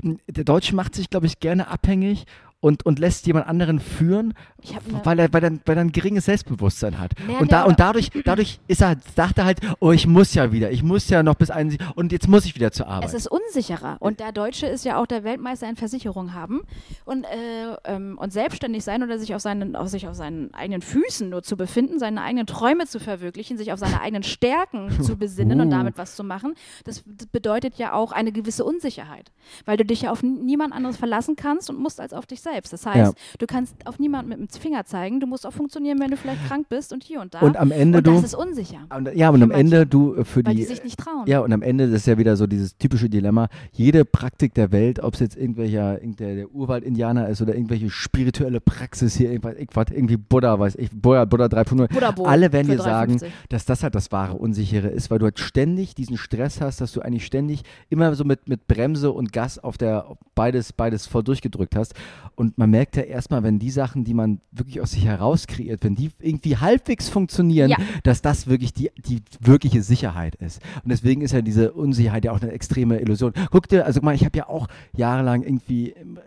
Der Deutsche macht sich, glaube ich, gerne abhängig und, und lässt jemand anderen führen, ne- weil, er, weil, er, weil er ein geringes Selbstbewusstsein hat. Naja, und, da, und dadurch, dadurch ist er, sagt er halt, oh, ich muss ja wieder, ich muss ja noch bis ein und jetzt muss ich wieder zur Arbeit. Es ist unsicherer. Und der Deutsche ist ja auch der Weltmeister in Versicherung haben und, äh, ähm, und selbstständig sein oder sich auf, seinen, auf sich auf seinen eigenen Füßen nur zu befinden, seine eigenen Träume zu verwirklichen, sich auf seine eigenen Stärken zu besinnen und Uh. damit was zu machen. Das, bedeutet ja auch eine gewisse Unsicherheit, weil du dich ja auf niemand anderes verlassen kannst und musst als auf dich selbst. Das heißt, Ja. du kannst auf niemanden mit dem Finger zeigen, du musst auch funktionieren, wenn du vielleicht krank bist und hier und da. und am Ende und du. das ist unsicher, Und, ja, und am Ende du äh, für weil die. die sich nicht trauen. Ja, und am Ende das ist ja wieder so dieses typische Dilemma. Jede Praktik der Welt, ob es jetzt irgendwelcher, irgendein der Urwald-Indianer ist oder irgendwelche spirituelle Praxis hier, irgendwas, irgendwie Buddha, weiß ich, Buddha, Buddha 3.0, Buddha-Boot alle werden dir sagen, 3,50. dass das halt das wahre Unsichere ist, weil du halt ständig diesen Stress hast, dass du eigentlich ständig immer so mit, mit Bremse und Gas auf der beides, beides voll durchgedrückt hast. Und man merkt ja erstmal, wenn die Sachen, die man wirklich aus sich heraus kreiert, wenn die irgendwie halbwegs funktionieren, Ja. dass das wirklich die, die wirkliche Sicherheit ist. Und deswegen ist ja diese Unsicherheit ja auch eine extreme Illusion. Guck dir, also ich habe ja auch jahrelang irgendwie ähm,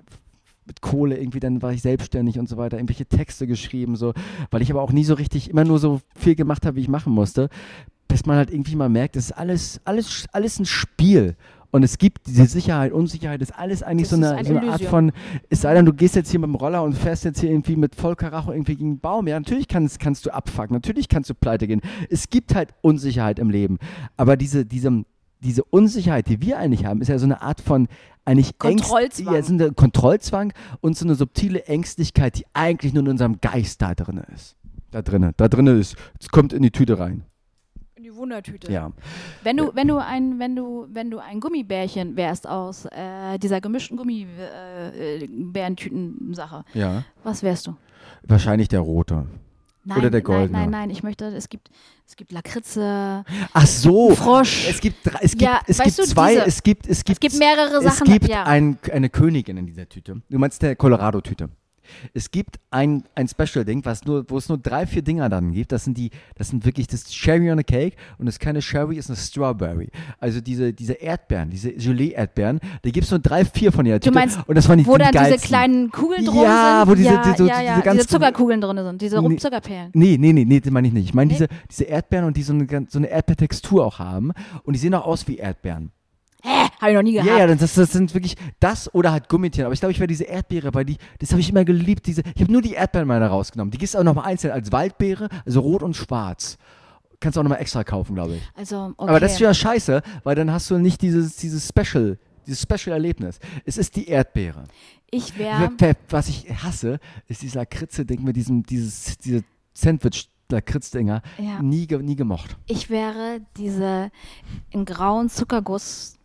mit Kohle irgendwie, dann war ich selbstständig und so weiter, irgendwelche Texte geschrieben, so, weil ich aber auch nie so richtig, immer nur so viel gemacht habe, wie ich machen musste, bis man halt irgendwie mal merkt, das ist alles, alles, alles ein Spiel. Und es gibt diese Sicherheit, Unsicherheit, ist alles eigentlich Das so eine, eine so eine Art von, es sei denn, du gehst jetzt hier mit dem Roller und fährst jetzt hier irgendwie mit Vollkaracho irgendwie gegen einen Baum. Ja, natürlich kannst, kannst du abfucken, natürlich kannst du pleite gehen. Es gibt halt Unsicherheit im Leben. Aber diese, diese, diese Unsicherheit, die wir eigentlich haben, ist ja so eine Art von eigentlich Ängst- Kontrollzwang. Ja, so eine Kontrollzwang und so eine subtile Ängstlichkeit, die eigentlich nur in unserem Geist da drin ist. Da drinnen, da drinnen ist. Es kommt in die Tüte rein. In die Wundertüte. Ja. Wenn du, wenn du ein, wenn du, wenn du ein Gummibärchen wärst aus äh, dieser gemischten Gummibärentüten-Sache, Ja. was wärst du? Wahrscheinlich der rote. Nein, Oder der nein, goldene. nein, nein, ich möchte, es gibt, es gibt Lakritze, Ach so. Frosch. Es gibt, drei, es gibt, Ja, es gibt zwei, diese- es gibt, es gibt, es gibt mehrere es Sachen. gibt ja. ein, eine Königin in dieser Tüte. Du meinst der Colorado-Tüte. Es gibt ein, ein Special-Ding, was nur, wo es nur drei, vier Dinger dann gibt. Das sind die, das sind wirklich das Cherry on a Cake und das ist keine Cherry, ist eine Strawberry. Also diese, diese Erdbeeren, diese Gelee-Erdbeeren, da gibt es nur drei, vier von der Du Tüte. meinst, und das waren die, wo die dann diese geilsten. kleinen Kugeln drum Ja, sind. wo diese- ja, die- so- ja, ja, diese ganz- diese Zuckerkugeln drin sind, diese Nee. Zuckerperlen. Nee, nee, nee, nee, das meine ich nicht. Ich meine Nee? diese, diese Erdbeeren und die so eine, so eine Erdbeertextur auch haben und die sehen auch aus wie Erdbeeren. Hä? Habe ich noch nie gehabt. Ja, ja, das, das sind wirklich das oder halt Gummitieren. Aber ich glaube, ich wäre diese Erdbeere, weil die, das habe ich immer geliebt. Diese, ich habe nur die Erdbeeren mal da rausgenommen. Die gibt's auch nochmal einzeln als Waldbeere, also rot und schwarz. Kannst du auch nochmal extra kaufen, glaube ich. Also, okay. Aber das ist ja scheiße, weil dann hast du nicht dieses, dieses Special, dieses Special-Erlebnis. Es ist die Erdbeere. ich wäre. Was ich hasse, ist dieser Lakritze-Ding mit diesem, dieses, diese Sandwich-Lakritz-Dinger. Ja. Nie, nie gemocht. Ich wäre diese in grauen Zuckerguss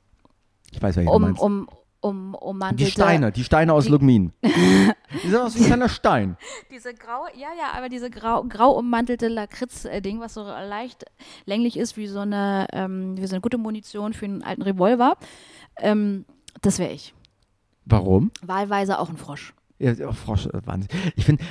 Ich weiß, welche du um, meinst. um, um, ummantelte. die Steine, die Steine aus die- Lugmin. die sind aus wie ein kleiner Stein. Diese graue, ja, ja, aber diese grau, grau ummantelte Lakritz-Ding, was so leicht länglich ist wie so eine, ähm, wie so eine gute Munition für einen alten Revolver. Ähm, das wäre ich. Warum? Wahlweise auch ein Frosch. Ja, Frosch, äh, Wahnsinn. Ich finde,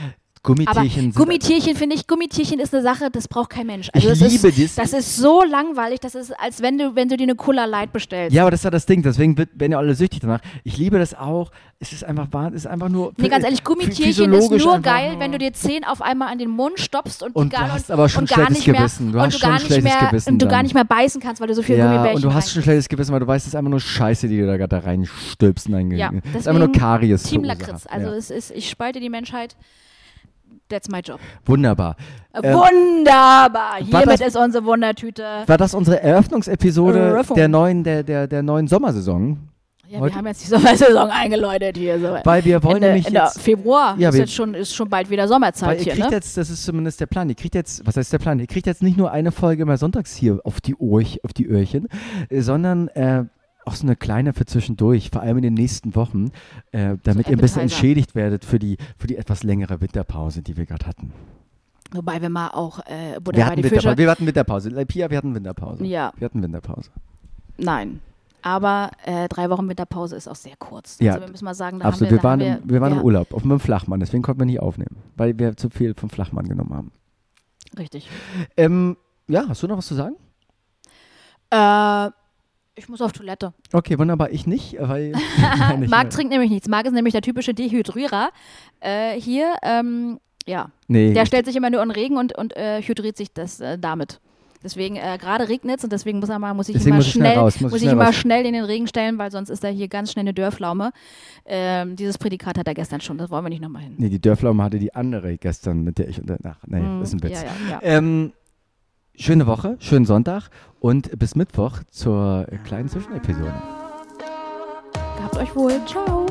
Gummitierchen sind. Gummitierchen finde ich, Gummitierchen ist eine Sache, das braucht kein Mensch. Also ich das liebe ist, dies. Das ist so langweilig, das ist, als wenn du, wenn du dir eine Cola Light bestellst. ja, aber das ist ja das Ding, deswegen werden ja alle süchtig danach. Ich liebe das auch. Es ist einfach wahr, es ist einfach nur. Nee, ganz ehrlich, Gummitierchen ist nur geil, wenn du dir zehn auf einmal an den Mund stopfst und, Und du gar, hast aber schon schlechtes nicht mehr, Gewissen. Du und hast du schon gar nicht schlechtes mehr, Gewissen und du gar nicht mehr beißen kannst, weil du so viel Ja, Gummibärchen und du hast schon schlechtes Gewissen, weil du weißt, es ist einfach nur Scheiße, die du da gerade reinstülpst. in dein Ja, Ge- es ist einfach nur Karies. Team. Lakritz. Also ja. es ist, ich spalte die Menschheit. That's my job. Wunderbar. Äh, Ähm, Wunderbar. war Hiermet das- ist unsere Wundertüte. War das unsere Eröffnungsepisode Eröffnung. der neuen, der, der, der neuen Sommersaison? Ja, heute- wir haben jetzt die Sommersaison eingeläutet hier. So. Weil wir wollen Ende, nämlich Ende jetzt. Februar Ja, ist, wir- jetzt schon, ist schon bald wieder Sommerzeit ihr hier, kriegt ne? jetzt, das ist zumindest der Plan, ihr kriegt jetzt, was heißt der Plan? Ihr kriegt jetzt nicht nur eine Folge immer sonntags hier auf die, Ohr, auf die Öhrchen, äh, sondern äh, auch so eine kleine für zwischendurch, vor allem in den nächsten Wochen, äh, damit ihr ein bisschen entschädigt werdet für die, für die etwas längere Winterpause, die wir gerade hatten. Wobei wir mal auch, äh, Wir hatten, Fische. Winterpause. wir hatten Winterpause. Äh, Pia, wir hatten Winterpause. Ja, Wir hatten Winterpause. nein. Aber äh, drei Wochen Winterpause ist auch sehr kurz. Ja, also wir müssen mal sagen, da Absolut. wir, Wir, waren, da im, wir waren ja, im Urlaub, auf einem Flachmann, deswegen konnten wir nicht aufnehmen, weil wir zu viel vom Flachmann genommen haben. Richtig. Ähm, ja, hast du noch was zu sagen? Äh, ich muss auf Toilette. Okay, wunderbar. Ich nicht, weil. Nein, Marc trinkt nämlich nichts. Marc ist nämlich der typische Dehydrierer. Äh, hier, ähm, ja, Nee, der stellt sich immer nur in Regen und, und äh, hydriert sich das äh, damit. Deswegen, äh, gerade regnet es und deswegen muss, er mal, muss ich Deswegen immer muss ich schnell raus, muss muss ich ich schnell immer raus. schnell in den Regen stellen, weil sonst ist er hier ganz schnell eine Dörrpflaume. Ähm, dieses Prädikat hat er gestern schon, das wollen wir nicht nochmal hin. nee, die Dörflaume hatte die andere gestern, mit der ich. unter- Ach, nee, Mm, ist ein Witz. Ja, ja, ja. Ähm, schöne Woche, schönen Sonntag und bis Mittwoch zur kleinen Zwischenepisode. Gehabt euch wohl. Ciao.